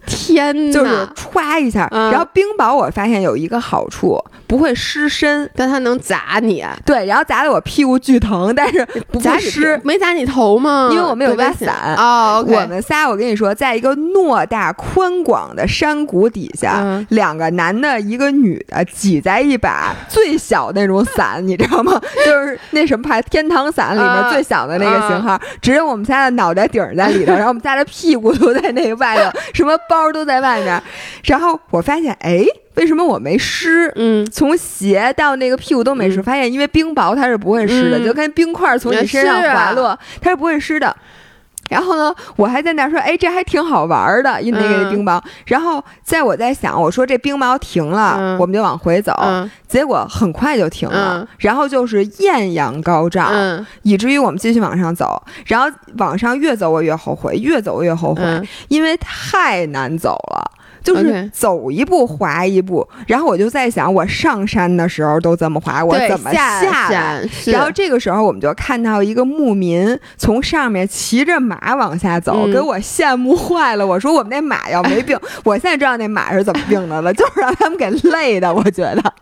S2: 天
S1: 就是歘一下，然后冰雹我发现有一个好处，不会湿身，
S2: 但它能砸你。
S1: 对，然后砸的我屁股巨疼，但是 不会湿。
S2: 没砸你头吗？
S1: 因为我们有把伞。
S2: 哦，
S1: 我们仨，我跟你说，在一个偌大宽广的山谷底下，两个男的，一个女的，挤在一把最小那种伞，你知道吗？就是那什么牌，天堂伞里面最小的那个型号，只有我们仨的脑袋顶在里头，然后我们仨的屁股都在那个外头，什么包都在外面。然后我发现，哎。为什么我没湿？
S2: 嗯，
S1: 从鞋到那个屁股都没湿。发现因为冰雹它是不会湿的，就跟冰块从你身上滑落，它是不会湿的。然后呢，我还在那说，哎，这还挺好玩的，因为那个冰雹。然后在我在想，我说这冰雹停了，我们就往回走。结果很快就停了，然后就是艳阳高照，以至于我们继续往上走。然后往上越走我越后悔，越走越后悔，因为太难走了。就是走一步滑一步，然后我就在想，我上山的时候都这么滑，我怎么下来？然后这个时候，我们就看到一个牧民从上面骑着马往下走，给我羡慕坏了。我说我们那马要没病，我现在知道那马是怎么病的了，就是让他们给累的。我觉得，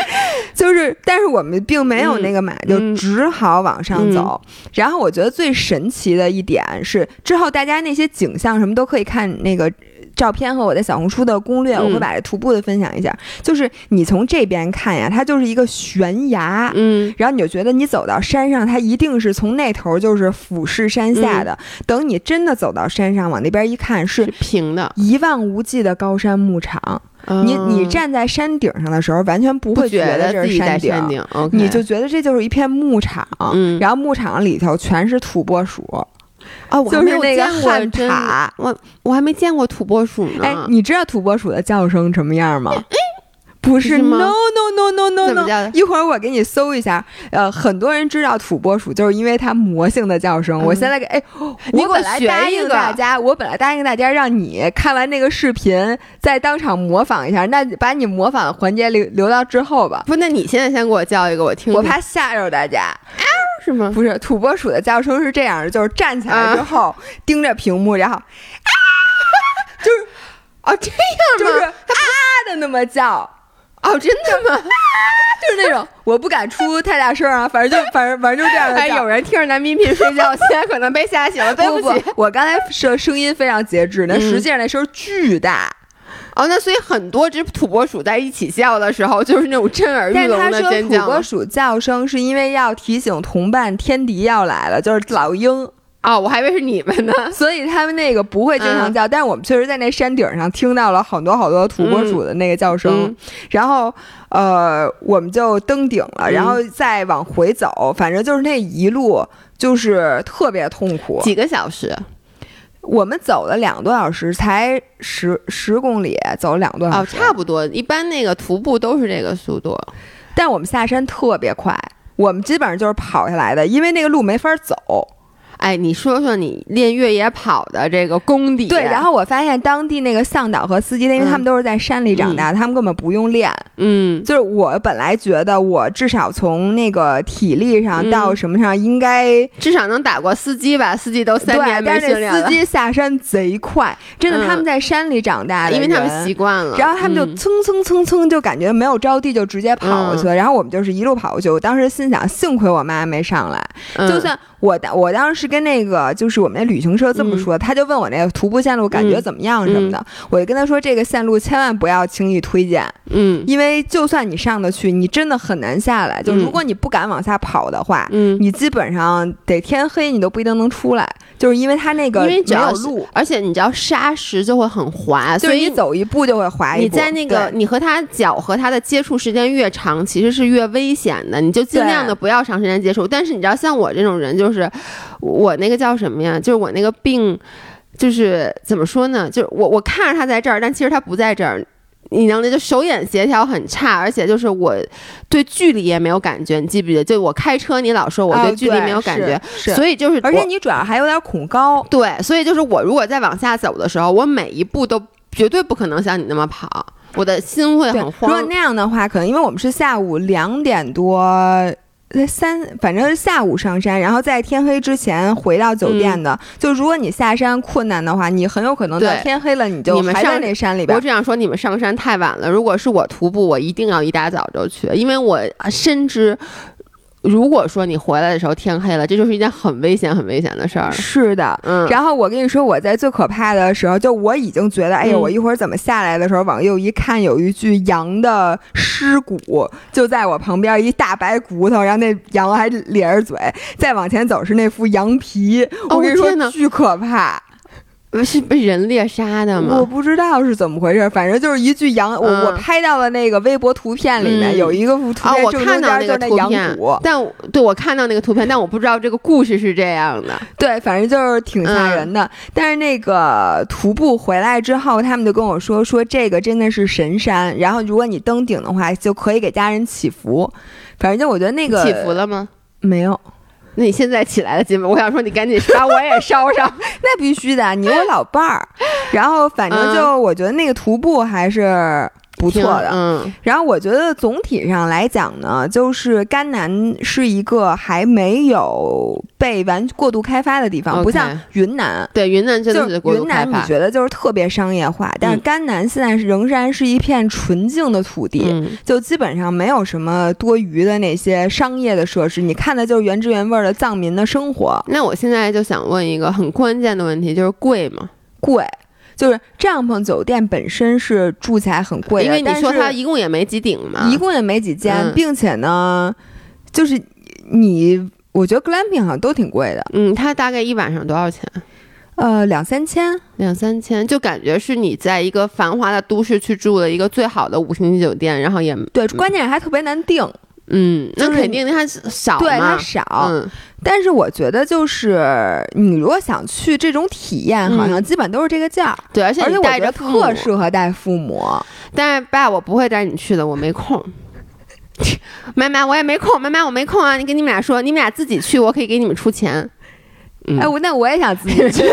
S1: 就是，但是我们并没有那个马，就只好往上走。然后我觉得最神奇的一点是，之后大家那些景象什么都可以看那个。照片和我在小红书的攻略，我会把这徒步的分享一下。就是你从这边看呀，它就是一个悬崖，
S2: 嗯，
S1: 然后你就觉得你走到山上，它一定是从那头就是俯视山下的。等你真的走到山上，往那边一看，是
S2: 平的，
S1: 一望无际的高山牧场。你你站在山顶上的时候，完全不会觉
S2: 得
S1: 这是山
S2: 顶，
S1: 你就觉得这就是一片牧场。嗯，然后牧场里头全是土拨鼠。
S2: 哦，
S1: 就是那个旱
S2: 獭，我我还没见过土拨鼠呢。
S1: 哎，你知道土拨鼠的叫声什么样吗？不是，no no no no no no。一会儿我给你搜一下。呃，很多人知道土拨鼠，就是因为它魔性的叫声。我现在给哎，我本来答应大家，我本来答应大家让你看完那个视频再当场模仿一下。那把你模仿的环节留留到之后吧。
S2: 不，那你现在先给我叫一个，我听。
S1: 我怕吓着大家。
S2: 是吗？
S1: 不是，土拨鼠的叫声是这样的，就是站起来之后盯着屏幕，然后啊，就是
S2: 啊这样
S1: 就是啊的那么叫，
S2: 哦真的吗？
S1: 就是那种我不敢出太大声啊，反正就反正反正就这样的。
S2: 哎，有人听着男音频睡觉，现在可能被吓醒了，对
S1: 不
S2: 起。
S1: 我刚才声声音非常节制，那实际上那声巨大。
S2: 哦，那所以很多只土拨鼠在一起叫的时候，就是那种震耳欲聋的尖
S1: 叫。土拨鼠叫声是因为要提醒同伴天敌要来了，就是老鹰。
S2: 哦，我还以为是你们呢。
S1: 所以他们那个不会经常叫，但是我们确实在那山顶上听到了好多好多土拨鼠的那个叫声。然后，呃，我们就登顶了，然后再往回走，反正就是那一路就是特别痛苦。
S2: 几个小时？
S1: 我们走了两个多小时，才十十公里，走了两个多小
S2: 时。哦，差不多，一般那个徒步都是这个速度，
S1: 但我们下山特别快，我们基本上就是跑下来的，因为那个路没法走。
S2: 哎，你说说你练越野跑的这个功底。
S1: 对，然后我发现当地那个向导和司机，因为他们都是在山里长大，他们根本不用练。
S2: 嗯，
S1: 就是我本来觉得我至少从那个体力上到什么上应该
S2: 至少能打过司机吧？司机都三年没训
S1: 练了。司机下山贼快，真的，他们在山里长大的，
S2: 因为他们习惯了。
S1: 然后他们就蹭蹭蹭蹭，就感觉没有着地就直接跑过去了。然后我们就是一路跑过去。我当时心想，幸亏我妈没上来，就算。我当我当时跟那个就是我们那旅行社这么说，他就问我那个徒步线路感觉怎么样什么的，我就跟他说这个线路千万不要轻易推荐，
S2: 嗯，
S1: 因为就算你上得去，你真的很难下来。就如果你不敢往下跑的话，
S2: 嗯，
S1: 你基本上得天黑你都不一定能出来，就是因为它那个
S2: 没
S1: 有路，
S2: 而且你知道沙石就会很滑，
S1: 所以你走一步就会滑
S2: 一步。你在那个你和他脚和他的接触时间越长，其实是越危险的，你就尽量的不要长时间接触。但是你知道像我这种人就是。我那个叫什么呀？就是我那个病，就是怎么说呢？就是我我看着他在这儿，但其实他不在这儿。你能就手眼协调很差，而且就是我对距离也没有感觉。你记不记得？就我开车，你老说我对距离没有感觉，所以就是，
S1: 而且你主要还有点恐高。
S2: 对，所以就是我如果再往下走的时候，我每一步都绝对不可能像你那么跑，我的心会很慌。
S1: 如果那样的话，可能因为我们是下午两点多。三，反正是下午上山，然后在天黑之前回到酒店的。就如果你下山困难的话，你很有可能到天黑了，你就还在那山里边。
S2: 我只想说，你们上山太晚了。如果是我徒步，我一定要一大早就去，因为我深知。如果说你回来的时候天黑了，这就是一件很危险、很危险的事儿。
S1: 是的，嗯。然后我跟你说，我在最可怕的时候，就我已经觉得，哎呀，我一会儿怎么下来的时候，往右一看，有一具羊的尸骨就在我旁边，一大白骨头，然后那羊还咧着嘴。再往前走是那副羊皮，我跟你说，巨可怕。
S2: 不是被人猎杀的吗？
S1: 我不知道是怎么回事，反正就是一具羊。我我拍到了那个微博图片里面有一个图片，
S2: 我看到那个图片，但对我看到那个图片，但我不知道这个故事是这样的。
S1: 对，反正就是挺吓人的。但是那个徒步回来之后，他们就跟我说说这个真的是神山，然后如果你登顶的话，就可以给家人祈福。反正就我觉得那个
S2: 祈福了吗？
S1: 没有。
S2: 那你现在起来了，姐妹，我想说你赶紧把 我也烧上，
S1: 那必须的，你我老伴儿。然后反正就我觉得那个徒步还是。不错的，嗯，然后我觉得总体上来讲呢，就是甘南是一个还没有被完过度开发的地方，不像云南，
S2: 对云南真的是
S1: 云南，你觉得就是特别商业化，但是甘南现在仍然是一片纯净的土地，就基本上没有什么多余的那些商业的设施，你看的就是原汁原味的藏民的生活。
S2: 那我现在就想问一个很关键的问题，就是贵吗？
S1: 贵。就是帐篷酒店本身是住起来很贵，
S2: 因为你说它一共也没几顶嘛，
S1: 一共也没几间，并且呢，就是你，我觉得 glamping 好像都挺贵的。
S2: 嗯，它大概一晚上多少钱？
S1: 呃，两三千，
S2: 两三千，就感觉是你在一个繁华的都市去住了一个最好的五星级酒店，然后也
S1: 对，关键是还特别难订。
S2: 嗯，那肯定它少，
S1: 对它少。嗯，但是我觉得就是你如果想去这种体验，好像基本都是这个价。
S2: 对，而且
S1: 而且我觉得特适合带父母。
S2: 但是爸，我不会带你去的，我没空。妈妈，我也没空。妈妈，我没空啊！你跟你们俩说，你们俩自己去，我可以给你们出钱。
S1: 哎，我那我也想自己去。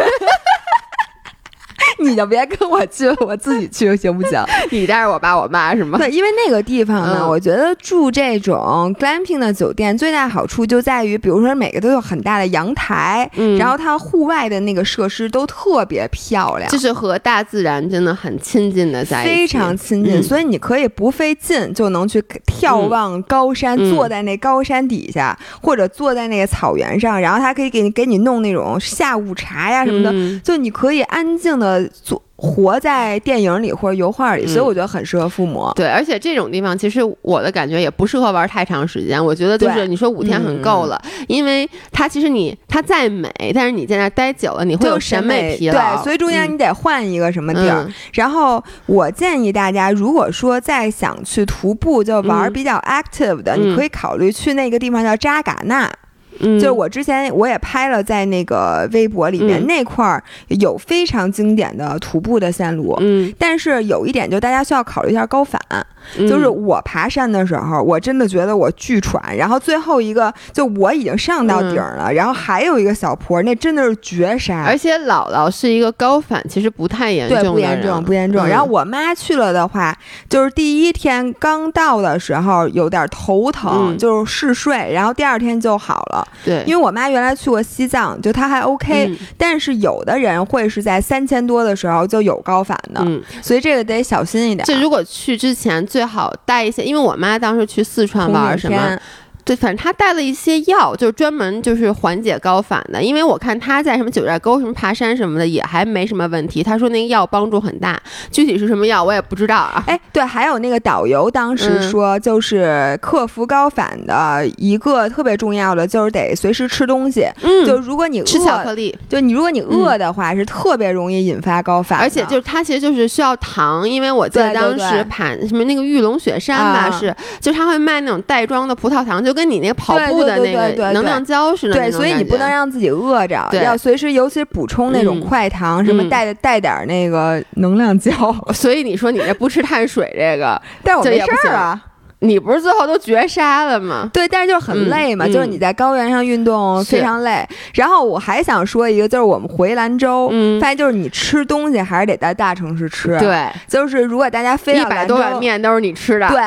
S1: 你就别跟我去，我自己去行不行？
S2: 你带着我爸我妈是吗？
S1: 对，因为那个地方呢，我觉得住这种 glamping 的酒店最大好处就在于，比如说每个都有很大的阳台，然后它户外的那个设施都特别漂亮，
S2: 就是和大自然真的很亲近的在一
S1: 起，非常亲近，所以你可以不费劲就能去眺望高山，坐在那高山底下，或者坐在那个草原上，然后他可以给你给你弄那种下午茶呀什么的，就你可以安静的。做活在电影里或者油画里，所以我觉得很适合父母。
S2: 对，而且这种地方其实我的感觉也不适合玩太长时间。我觉得就是你说五天很够了，因为它其实你它再美，但是你在那待久了，你会有审美疲
S1: 劳。对，所以中间你得换一个什么地儿。然后我建议大家，如果说再想去徒步，就玩比较 active 的，你可以考虑去那个地方叫扎尕那。就是我之前我也拍了，在那个微博里面那块儿有非常经典的徒步的线路，嗯，但是有一点就大家需要考虑一下高反。就是我爬山的时候，我真的觉得我巨喘。然后最后一个，就我已经上到顶了，然后还有一个小坡，那真的是绝杀。
S2: 而且姥姥是一个高反，其实不太严重，
S1: 对，不严重，不严重。然后我妈去了的话，就是第一天刚到的时候有点头疼，就是嗜睡，然后第二天就好了。
S2: 对，
S1: 因为我妈原来去过西藏，就她还 OK。但是有的人会是在三千多的时候就有高反的，所以这个得小心一点。
S2: 这如果去之前。最好带一些，因为我妈当时去四川玩什么。对，反正他带了一些药，就是专门就是缓解高反的。因为我看他在什么九寨沟什么爬山什么的也还没什么问题。他说那个药帮助很大，具体是什么药我也不知道啊。
S1: 哎，对，还有那个导游当时说，就是克服高反的一个特别重要的就是得随时吃东西。嗯，就如果你
S2: 吃巧克力，
S1: 就你如果你饿的话，是特别容易引发高反。
S2: 而且就是它其实就是需要糖，因为我记得当时爬什么那个玉龙雪山吧，是就他会卖那种袋装的葡萄糖，就。跟你那个跑步的那个能量胶似的，
S1: 对，所以你不能让自己饿着，要随时，尤其补充那种快糖，什么带带点那个能量胶。
S2: 所以你说你这不吃碳水这个，
S1: 但我没事儿啊。
S2: 你不是最后都绝杀了吗？
S1: 对，但是就是很累嘛，就是你在高原上运动非常累。然后我还想说一个，就是我们回兰州，发现就是你吃东西还是得在大城市吃。
S2: 对，
S1: 就是如果大家非
S2: 一百多碗面都是你吃的。
S1: 对，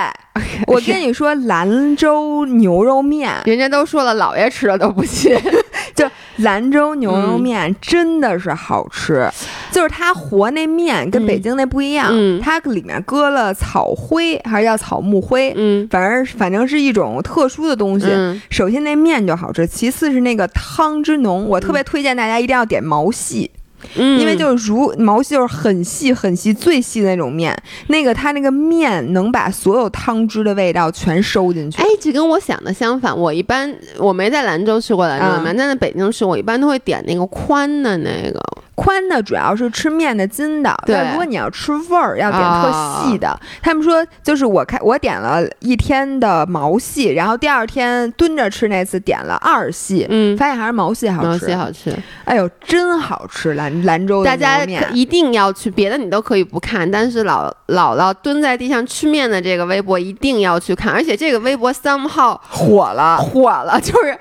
S1: 我跟你说，兰州牛肉面，
S2: 人家都说了，老爷吃了都不信。
S1: 就兰州牛肉面真的是好吃，就是它和那面跟北京那不一样，它里面搁了草灰还是叫草木灰，
S2: 嗯，
S1: 反正反正是一种特殊的东西。首先那面就好吃，其次是那个汤之浓，我特别推荐大家一定要点毛细。
S2: 嗯，
S1: 因为就是如毛细就是很细很细最细的那种面，那个它那个面能把所有汤汁的味道全收进去。
S2: 哎，这跟我想的相反。我一般我没在兰州吃过兰州面，但在北京吃，我一般都会点那个宽的那个。
S1: 宽的主要是吃面的筋的，但如果你要吃味儿，要点特细的。他们说就是我开我点了一天的毛细，然后第二天蹲着吃那次点了二细，
S2: 嗯，
S1: 发现还是毛细好吃。
S2: 毛细好吃，
S1: 哎呦，真好吃兰兰州
S2: 大家一定要去，别的你都可以不看，但是老姥姥蹲在地上吃面的这个微博一定要去看，而且这个微博 somehow
S1: 火了，
S2: 火了，就是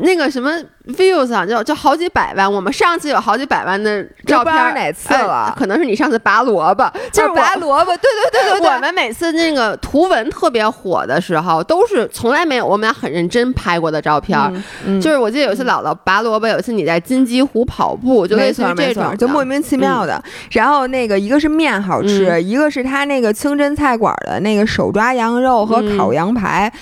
S2: 那个什么。views 啊，就就好几百万。我们上次有好几百万的照片，
S1: 哪次了？
S2: 可能是你上次拔萝卜，
S1: 就是拔萝卜。对对对对
S2: 对。我们每次那个图文特别火的时候，都是从来没有我们俩很认真拍过的照片。就是我记得有一次姥姥拔萝卜，有一次你在金鸡湖跑步，就类似于这种，
S1: 就莫名其妙的。然后那个一个是面好吃，一个是他那个清真菜馆的那个手抓羊肉和烤羊排。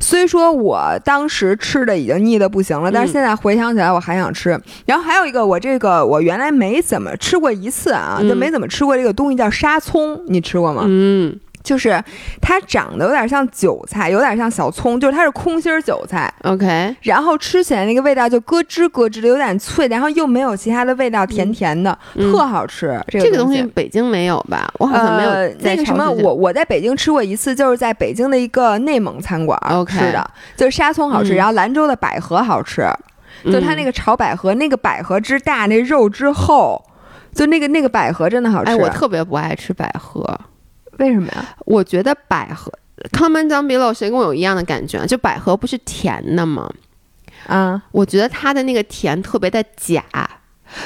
S1: 虽说我当时吃的已经腻的不行了，但是现在回想起来我还想吃。然后还有一个，我这个我原来没怎么吃过一次啊，就没怎么吃过这个东西叫沙葱，你吃过吗？
S2: 嗯。
S1: 就是它长得有点像韭菜，有点像小葱，就是它是空心韭菜。
S2: OK，
S1: 然后吃起来那个味道就咯吱咯吱的，有点脆，然后又没有其他的味道，甜甜的，特好吃。这
S2: 个
S1: 东西
S2: 北京没有吧？我好像没有。
S1: 那个什么，我我在北京吃过一次，就是在北京的一个内蒙餐馆吃的，就是沙葱好吃，然后兰州的百合好吃，就它那个炒百合，那个百合之大，那肉之厚，就那个那个百合真的好吃。
S2: 哎，我特别不爱吃百合。
S1: 为什么呀？
S2: 我觉得百合，comment down below，谁跟我有一样的感觉？就百合不是甜的吗？
S1: 啊，
S2: 我觉得它的那个甜特别的假。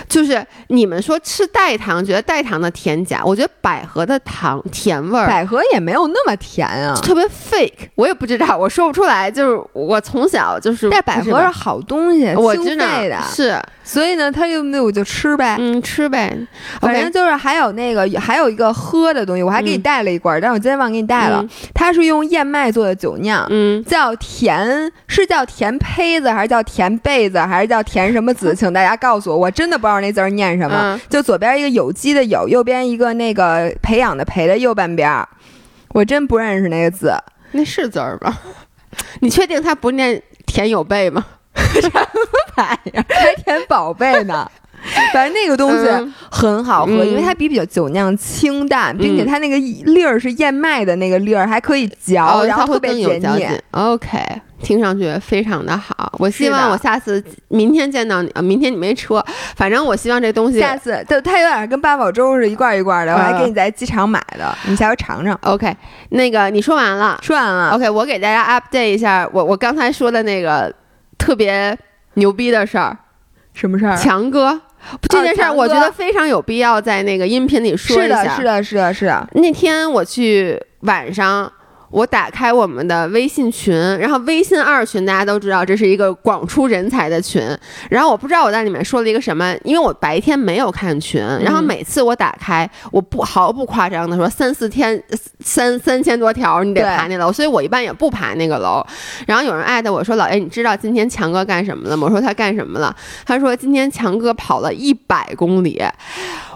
S2: 就是你们说吃代糖，觉得代糖的甜假，我觉得百合的糖甜味儿，
S1: 百合也没有那么甜啊，
S2: 特别 fake，我也不知道，我说不出来。就是我从小就是，
S1: 但百合是好东西，
S2: 我知道
S1: 的，
S2: 是，
S1: 所以呢，他又那我就吃呗，
S2: 嗯，吃呗。
S1: 反正就是还有那个还有一个喝的东西，我还给你带了一罐，但是我今天忘给你带了。它是用燕麦做的酒酿，
S2: 嗯，
S1: 叫甜，是叫甜胚子还是叫甜被子还是叫甜什么子？请大家告诉我，我真的不知道那字念什么。就左边一个有机的有，右边一个那个培养的培的右半边，我真不认识那个字。
S2: 那是字儿吗？你确定它不念田有贝吗？
S1: 什么玩意儿？还田宝贝呢？反正那个东西很好喝，因为它比比较酒酿清淡，并且它那个粒儿是燕麦的那个粒儿，还可以嚼，然后特别解腻。
S2: OK，听上去非常的好。我希望我下次明天见到你，啊明天你没车，反正我希望这东西
S1: 下次就它有点跟八宝粥是，一罐一罐的，我还给你在机场买的，你下回尝尝。
S2: OK，那个你说完了，
S1: 说完了。
S2: OK，我给大家 update 一下，我我刚才说的那个特别牛逼的事儿，
S1: 什么事儿？
S2: 强哥。这件事儿，我觉得非常有必要在那个音频里说
S1: 一下。是的，是的，是的，是的。
S2: 那天我去晚上。我打开我们的微信群，然后微信二群大家都知道，这是一个广出人才的群。然后我不知道我在里面说了一个什么，因为我白天没有看群。然后每次我打开，我不毫不夸张的说，三四天三三千多条，你得爬那楼，所以我一般也不爬那个楼。然后有人艾特我说：“老爷，你知道今天强哥干什么了吗？”我说：“他干什么了？”他说：“今天强哥跑了一百公里。”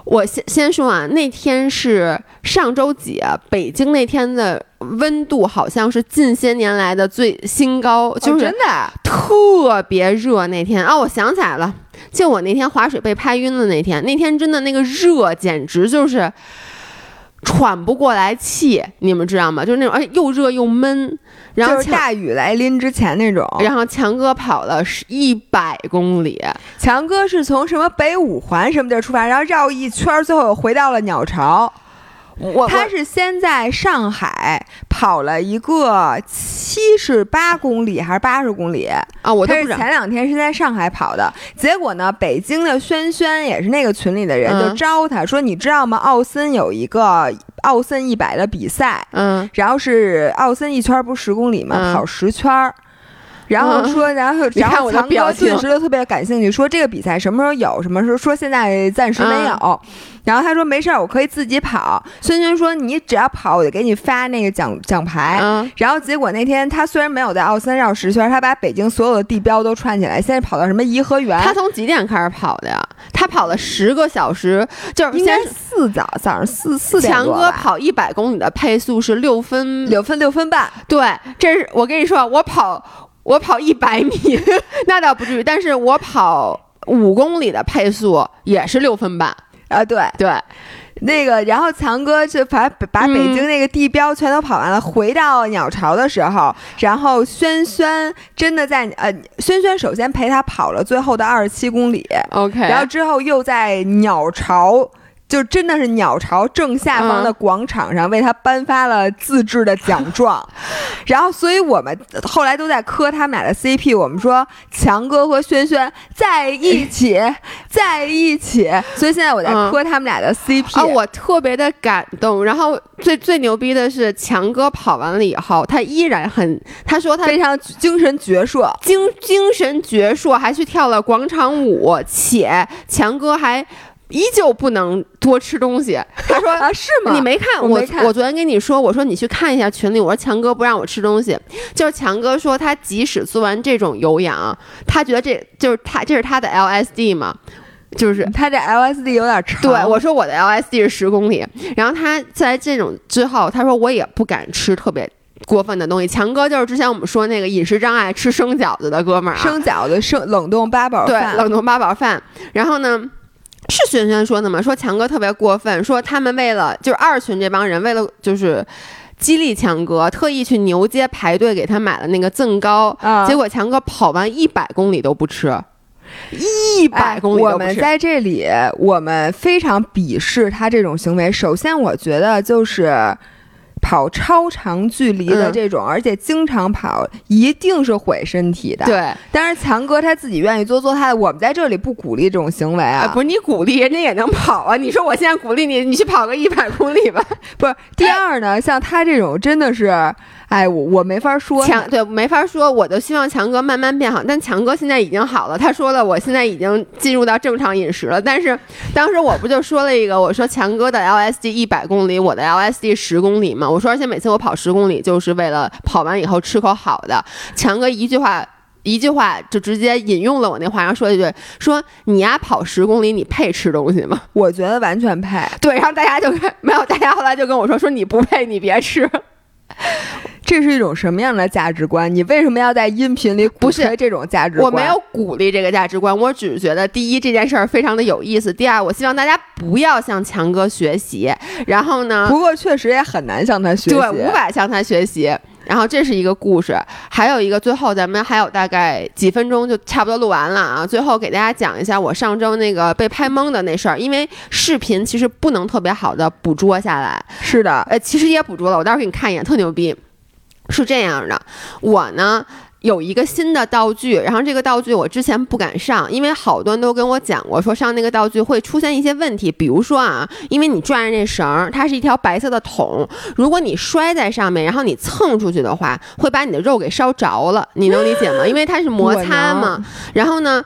S2: 我先先说啊，那天是上周几？北京那天的温度好像是近些年来的最新高，就是
S1: 真的
S2: 特别热。那天啊，我想起来了，就我那天划水被拍晕的那天，那天真的那个热简直就是。喘不过来气，你们知道吗？就是那种，而且又热又闷。然后
S1: 大雨来临之前那种。
S2: 然后强哥跑了是一百公里。
S1: 强哥是从什么北五环什么地儿出发，然后绕一圈，最后又回到了鸟巢。
S2: 我
S1: 他是先在上海跑了一个七十八公里还是八十公里
S2: 啊？我
S1: 他是前两天是在上海跑的，结果呢，北京的轩轩也是那个群里的人，就招他说：“你知道吗？奥森有一个奥森一百的比赛，
S2: 嗯，
S1: 然后是奥森一圈不是十公里吗？跑十圈儿。”然后说，然后然后强哥顿时就特别感兴趣，说这个比赛什么时候有？什么时候说现在暂时没有。然后他说没事儿，我可以自己跑。孙军说你只要跑，我就给你发那个奖奖牌。然后结果那天他虽然没有在奥森绕十圈，他把北京所有的地标都串起来，现在跑到什么颐和园。
S2: 他从几点开始跑的呀？他跑了十个小时，就是
S1: 应该四早早上四四点
S2: 强哥跑一百公里的配速是六分
S1: 六分六分半。
S2: 对，这是我跟你说，我跑。我跑一百米，那倒不至于，但是我跑五公里的配速也是六分半
S1: 啊！对
S2: 对，
S1: 那个，然后强哥就把把北京那个地标全都跑完了，回到鸟巢的时候，然后轩轩真的在呃，轩轩首先陪他跑了最后的二十七公里
S2: ，OK，
S1: 然后之后又在鸟巢。就真的是鸟巢正下方的广场上为他颁发了自制的奖状，然后所以我们后来都在磕他们俩的 CP。我们说强哥和轩轩在一起，在一起。所以现在我在磕他们俩的 CP。
S2: 啊，我特别的感动。然后最最牛逼的是强哥跑完了以后，他依然很，他说他
S1: 非常精神矍铄，
S2: 精精神矍铄，还去跳了广场舞，且强哥还。依旧不能多吃东西。他说
S1: 啊，是吗？
S2: 你没看
S1: 我？
S2: 我昨天跟你说，我说你去看一下群里。我说强哥不让我吃东西，就是强哥说他即使做完这种有氧，他觉得这就是他这是他的 LSD 嘛，就是
S1: 他这 LSD 有点长。
S2: 对，我说我的 LSD 是十公里。然后他在这种之后，他说我也不敢吃特别过分的东西。强哥就是之前我们说那个饮食障碍吃生饺子的哥们儿，
S1: 生饺子生冷冻八宝
S2: 饭，冷冻八宝饭。然后呢？是轩轩说的吗？说强哥特别过分，说他们为了就是二群这帮人为了就是激励强哥，特意去牛街排队给他买了那个增高，结果强哥跑完一百公里都不吃，一百公里
S1: 我们在这里，我们非常鄙视他这种行为。首先，我觉得就是。跑超长距离的这种，而且经常跑，一定是毁身体的。
S2: 对，
S1: 但是强哥他自己愿意做做他的，我们在这里不鼓励这种行为啊。
S2: 不是你鼓励人家也能跑啊？你说我现在鼓励你，你去跑个一百公里吧？
S1: 不是。第二呢，像他这种真的是。哎，我我没法说
S2: 强对没法说，我就希望强哥慢慢变好。但强哥现在已经好了，他说了，我现在已经进入到正常饮食了。但是当时我不就说了一个，我说强哥的 LSD 一百公里，我的 LSD 十公里嘛。我说而且每次我跑十公里就是为了跑完以后吃口好的。强哥一句话一句话就直接引用了我那话，然后说一句说你呀跑十公里你配吃东西吗？
S1: 我觉得完全配。
S2: 对，然后大家就没有，大家后来就跟我说说你不配，你别吃。
S1: 这是一种什么样的价值观？你为什么要在音频里鼓吹这种价值观？
S2: 我没有鼓励这个价值观，我只是觉得第一这件事儿非常的有意思，第二我希望大家不要向强哥学习。然后呢？
S1: 不过确实也很难向他学习，
S2: 对，无法向他学习。然后这是一个故事，还有一个最后咱们还有大概几分钟就差不多录完了啊。最后给大家讲一下我上周那个被拍懵的那事儿，因为视频其实不能特别好的捕捉下来。
S1: 是的，
S2: 呃，其实也捕捉了，我待会儿给你看一眼，特牛逼。是这样的，我呢有一个新的道具，然后这个道具我之前不敢上，因为好多人都跟我讲过，说上那个道具会出现一些问题，比如说啊，因为你拽着那绳儿，它是一条白色的桶，如果你摔在上面，然后你蹭出去的话，会把你的肉给烧着了，你能理解吗？因为它是摩擦嘛，然后呢。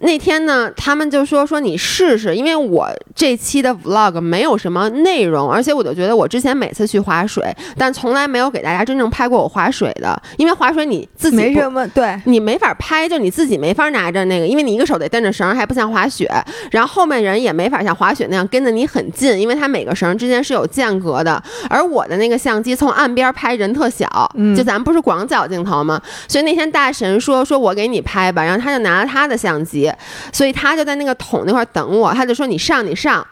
S2: 那天呢，他们就说说你试试，因为我这期的 vlog 没有什么内容，而且我就觉得我之前每次去划水，但从来没有给大家真正拍过我划水的，因为划水你自己
S1: 没什么，对
S2: 你没法拍，就你自己没法拿着那个，因为你一个手得蹬着绳，还不像滑雪，然后后面人也没法像滑雪那样跟着你很近，因为它每个绳之间是有间隔的，而我的那个相机从岸边拍人特小，就咱们不是广角镜头吗？所以那天大神说说我给你拍吧，然后他就拿了他的相机。所以他就在那个桶那块等我，他就说：“你上，你上。”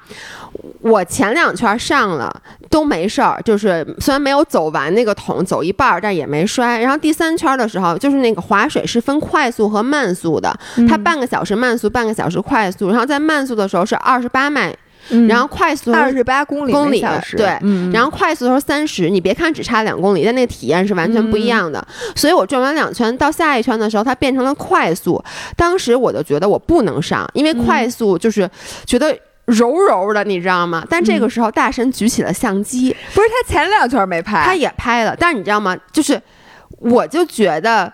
S2: 我前两圈上了都没事儿，就是虽然没有走完那个桶，走一半儿，但也没摔。然后第三圈的时候，就是那个划水是分快速和慢速的，它半个小时慢速，半个小时快速。然后在慢速的时候是二十八迈。然后快速二
S1: 十八公里
S2: 公里
S1: 小时，
S2: 对，然后快速的时候三十，你别看只差两公里，但那个体验是完全不一样的。所以我转完两圈到下一圈的时候，它变成了快速，当时我就觉得我不能上，因为快速就是觉得。柔柔的，你知道吗？但这个时候，大神举起了相机，
S1: 不是他前两圈没拍，
S2: 他也拍了。但是你知道吗？就是，我就觉得，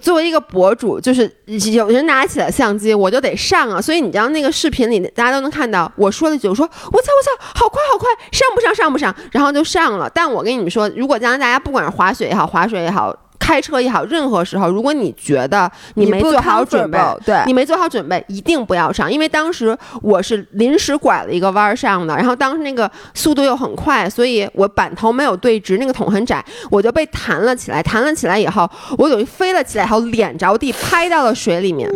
S2: 作为一个博主，就是有人拿起了相机，我就得上啊。所以你知道那个视频里，大家都能看到我说了句，我说我操我操，好快好快，上不上上不上，然后就上了。但我跟你们说，如果将来大家不管是滑雪也好，滑水也好。开车也好，任何时候，如果你觉得你没做好准备，
S1: 对
S2: 你没做好准备，一定不要上。因为当时我是临时拐了一个弯儿上的，然后当时那个速度又很快，所以我板头没有对直，那个桶很窄，我就被弹了起来。弹了起来以后，我等于飞了起来，然后脸着地拍到了水里面。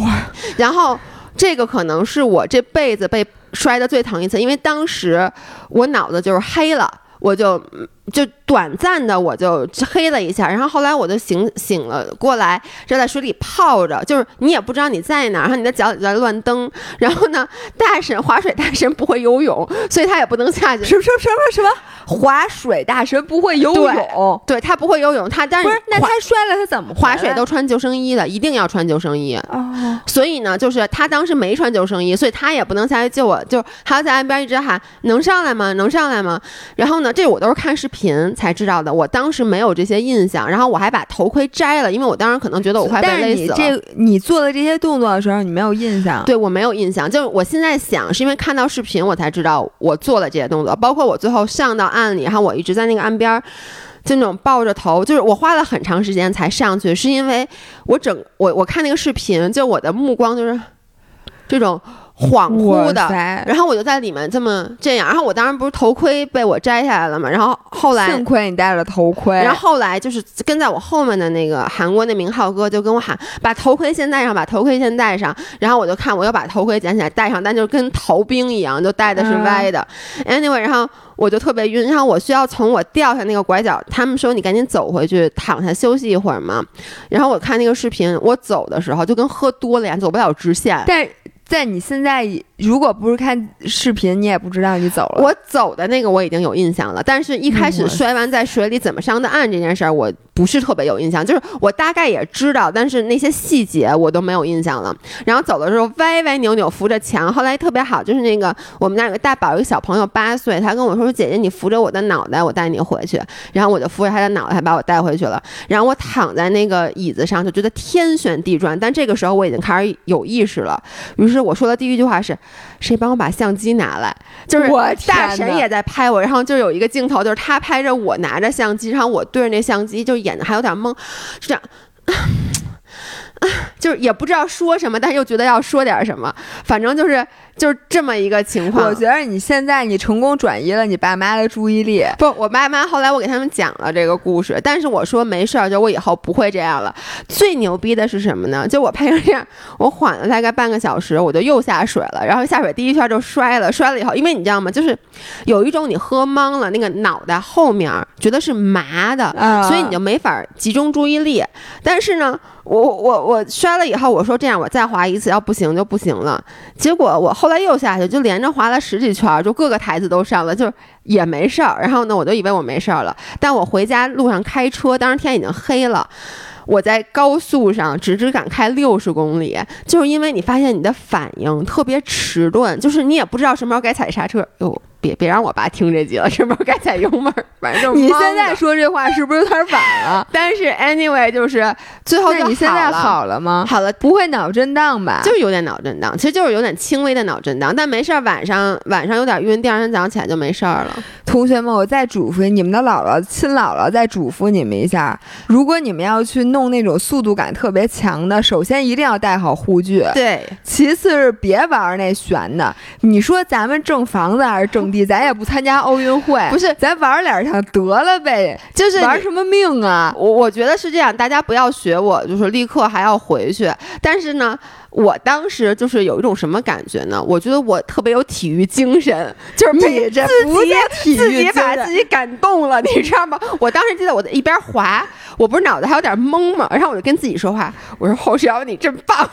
S2: 哇！然后这个可能是我这辈子被摔的最疼一次，因为当时我脑子就是黑了，我就。就短暂的我就黑了一下，然后后来我就醒醒了过来，就在水里泡着，就是你也不知道你在哪，然后你的脚在乱蹬，然后呢，大神划水大神不会游泳，所以他也不能下去。
S1: 什么什么什么什么？划水大神不会游泳？
S2: 对，他不会游泳，他但是
S1: 不是那他摔了他怎么
S2: 划水都穿救生衣的，一定要穿救生衣。哦，所以呢，就是他当时没穿救生衣，所以他也不能下去救我，就他在岸边一直喊能上来吗？能上来吗？然后呢，这我都是看视频。频才知道的，我当时没有这些印象，然后我还把头盔摘了，因为我当时可能觉得我快被勒死了。
S1: 但是你这你做的这些动作的时候，你没有印象？
S2: 对我没有印象，就是我现在想，是因为看到视频我才知道我做了这些动作，包括我最后上到岸里，然后我一直在那个岸边，就那种抱着头，就是我花了很长时间才上去，是因为我整我我看那个视频，就我的目光就是这种。恍惚的，然后我就在里面这么这样，然后我当时不是头盔被我摘下来了嘛，然后后来
S1: 幸亏你戴了头盔，
S2: 然后后来就是跟在我后面的那个韩国那名浩哥就跟我喊把头盔先戴上，把头盔先戴上，然后我就看我又把头盔捡起来戴上，但就跟逃兵一样，就戴的是歪的，anyway，然后我就特别晕，然后我需要从我掉下那个拐角，他们说你赶紧走回去躺下休息一会儿嘛，然后我看那个视频，我走的时候就跟喝多了一样，走不了直线，
S1: 但。在你现在如果不是看视频，你也不知道你走了。
S2: 我走的那个我已经有印象了，但是一开始摔完在水里怎么上的岸这件事儿，我不是特别有印象。就是我大概也知道，但是那些细节我都没有印象了。然后走的时候歪歪扭扭扶着墙，后来特别好，就是那个我们那有个大宝，一个小朋友八岁，他跟我说：“姐姐，你扶着我的脑袋，我带你回去。”然后我就扶着他的脑袋，把我带回去了。然后我躺在那个椅子上，就觉得天旋地转。但这个时候我已经开始有意识了，于是。我说的第一句话是：“谁帮我把相机拿来？”就是大神也在拍我，然后就有一个镜头，就是他拍着我拿着相机，然后我对着那相机，就演的还有点懵，是这样。就是也不知道说什么，但是又觉得要说点什么，反正就是就是这么一个情况。
S1: 我觉得你现在你成功转移了你爸妈的注意力。
S2: 不，我爸妈后来我给他们讲了这个故事，但是我说没事儿，就我以后不会这样了。最牛逼的是什么呢？就我拍成这样，我缓了大概半个小时，我就又下水了。然后下水第一圈就摔了，摔了以后，因为你知道吗？就是有一种你喝懵了，那个脑袋后面觉得是麻的，所以你就没法集中注意力。但是呢。我我我摔了以后，我说这样我再滑一次，要不行就不行了。结果我后后来又下去，就连着滑了十几圈，就各个台子都上了，就也没事儿。然后呢，我就以为我没事儿了。但我回家路上开车，当时天已经黑了，我在高速上只只敢开六十公里，就是因为你发现你的反应特别迟钝，就是你也不知道什么时候该踩刹车。哟。别别让我爸听这集了，是不是该踩油门？反正
S1: 你现在说这话是不是有点晚了？
S2: 但是 anyway 就是最后
S1: 你现在好了吗？
S2: 好了，
S1: 不会脑震荡吧？
S2: 就是有点脑震荡，其实就是有点轻微的脑震荡，但没事儿。晚上晚上有点晕，第二天早上起来就没事儿了。
S1: 同学们，我再嘱咐你们的姥姥、亲姥姥，再嘱咐你们一下：如果你们要去弄那种速度感特别强的，首先一定要带好护具。
S2: 对，
S1: 其次是别玩那悬的。你说咱们挣房子还是挣？地咱也不参加奥运会，
S2: 不是
S1: 咱玩两场得了呗，
S2: 就是
S1: 玩什么命啊？
S2: 我我觉得是这样，大家不要学我，就是立刻还要回去。但是呢，我当时就是有一种什么感觉呢？我觉得我特别有体育精神，就是
S1: 你这
S2: 自
S1: 己
S2: 自己把自己感动了，你知道吗？我当时记得我在一边滑，我不是脑子还有点懵嘛，然后我就跟自己说话，我说侯世瑶你真棒。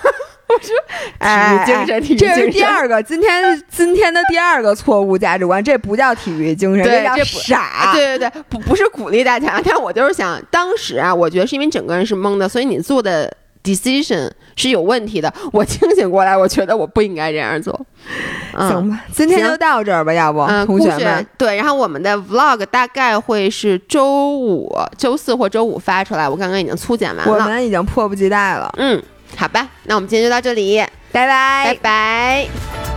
S2: 我说，体育精神，体育精神，
S1: 这是第二个，今天今天的第二个错误价值观，这不叫体育精神，
S2: 这
S1: 叫傻。
S2: 对对对，不不是鼓励大家，但我就是想，当时啊，我觉得是因为整个人是懵的，所以你做的 decision 是有问题的。我清醒过来，我觉得我不应该这样做。
S1: 行吧，今天就到这儿吧，要不，同学们。
S2: 对，然后我们的 vlog 大概会是周五、周四或周五发出来，我刚刚已经粗剪完了，
S1: 我们已经迫不及待了。
S2: 嗯。好吧，那我们今天就到这里，
S1: 拜拜，
S2: 拜拜。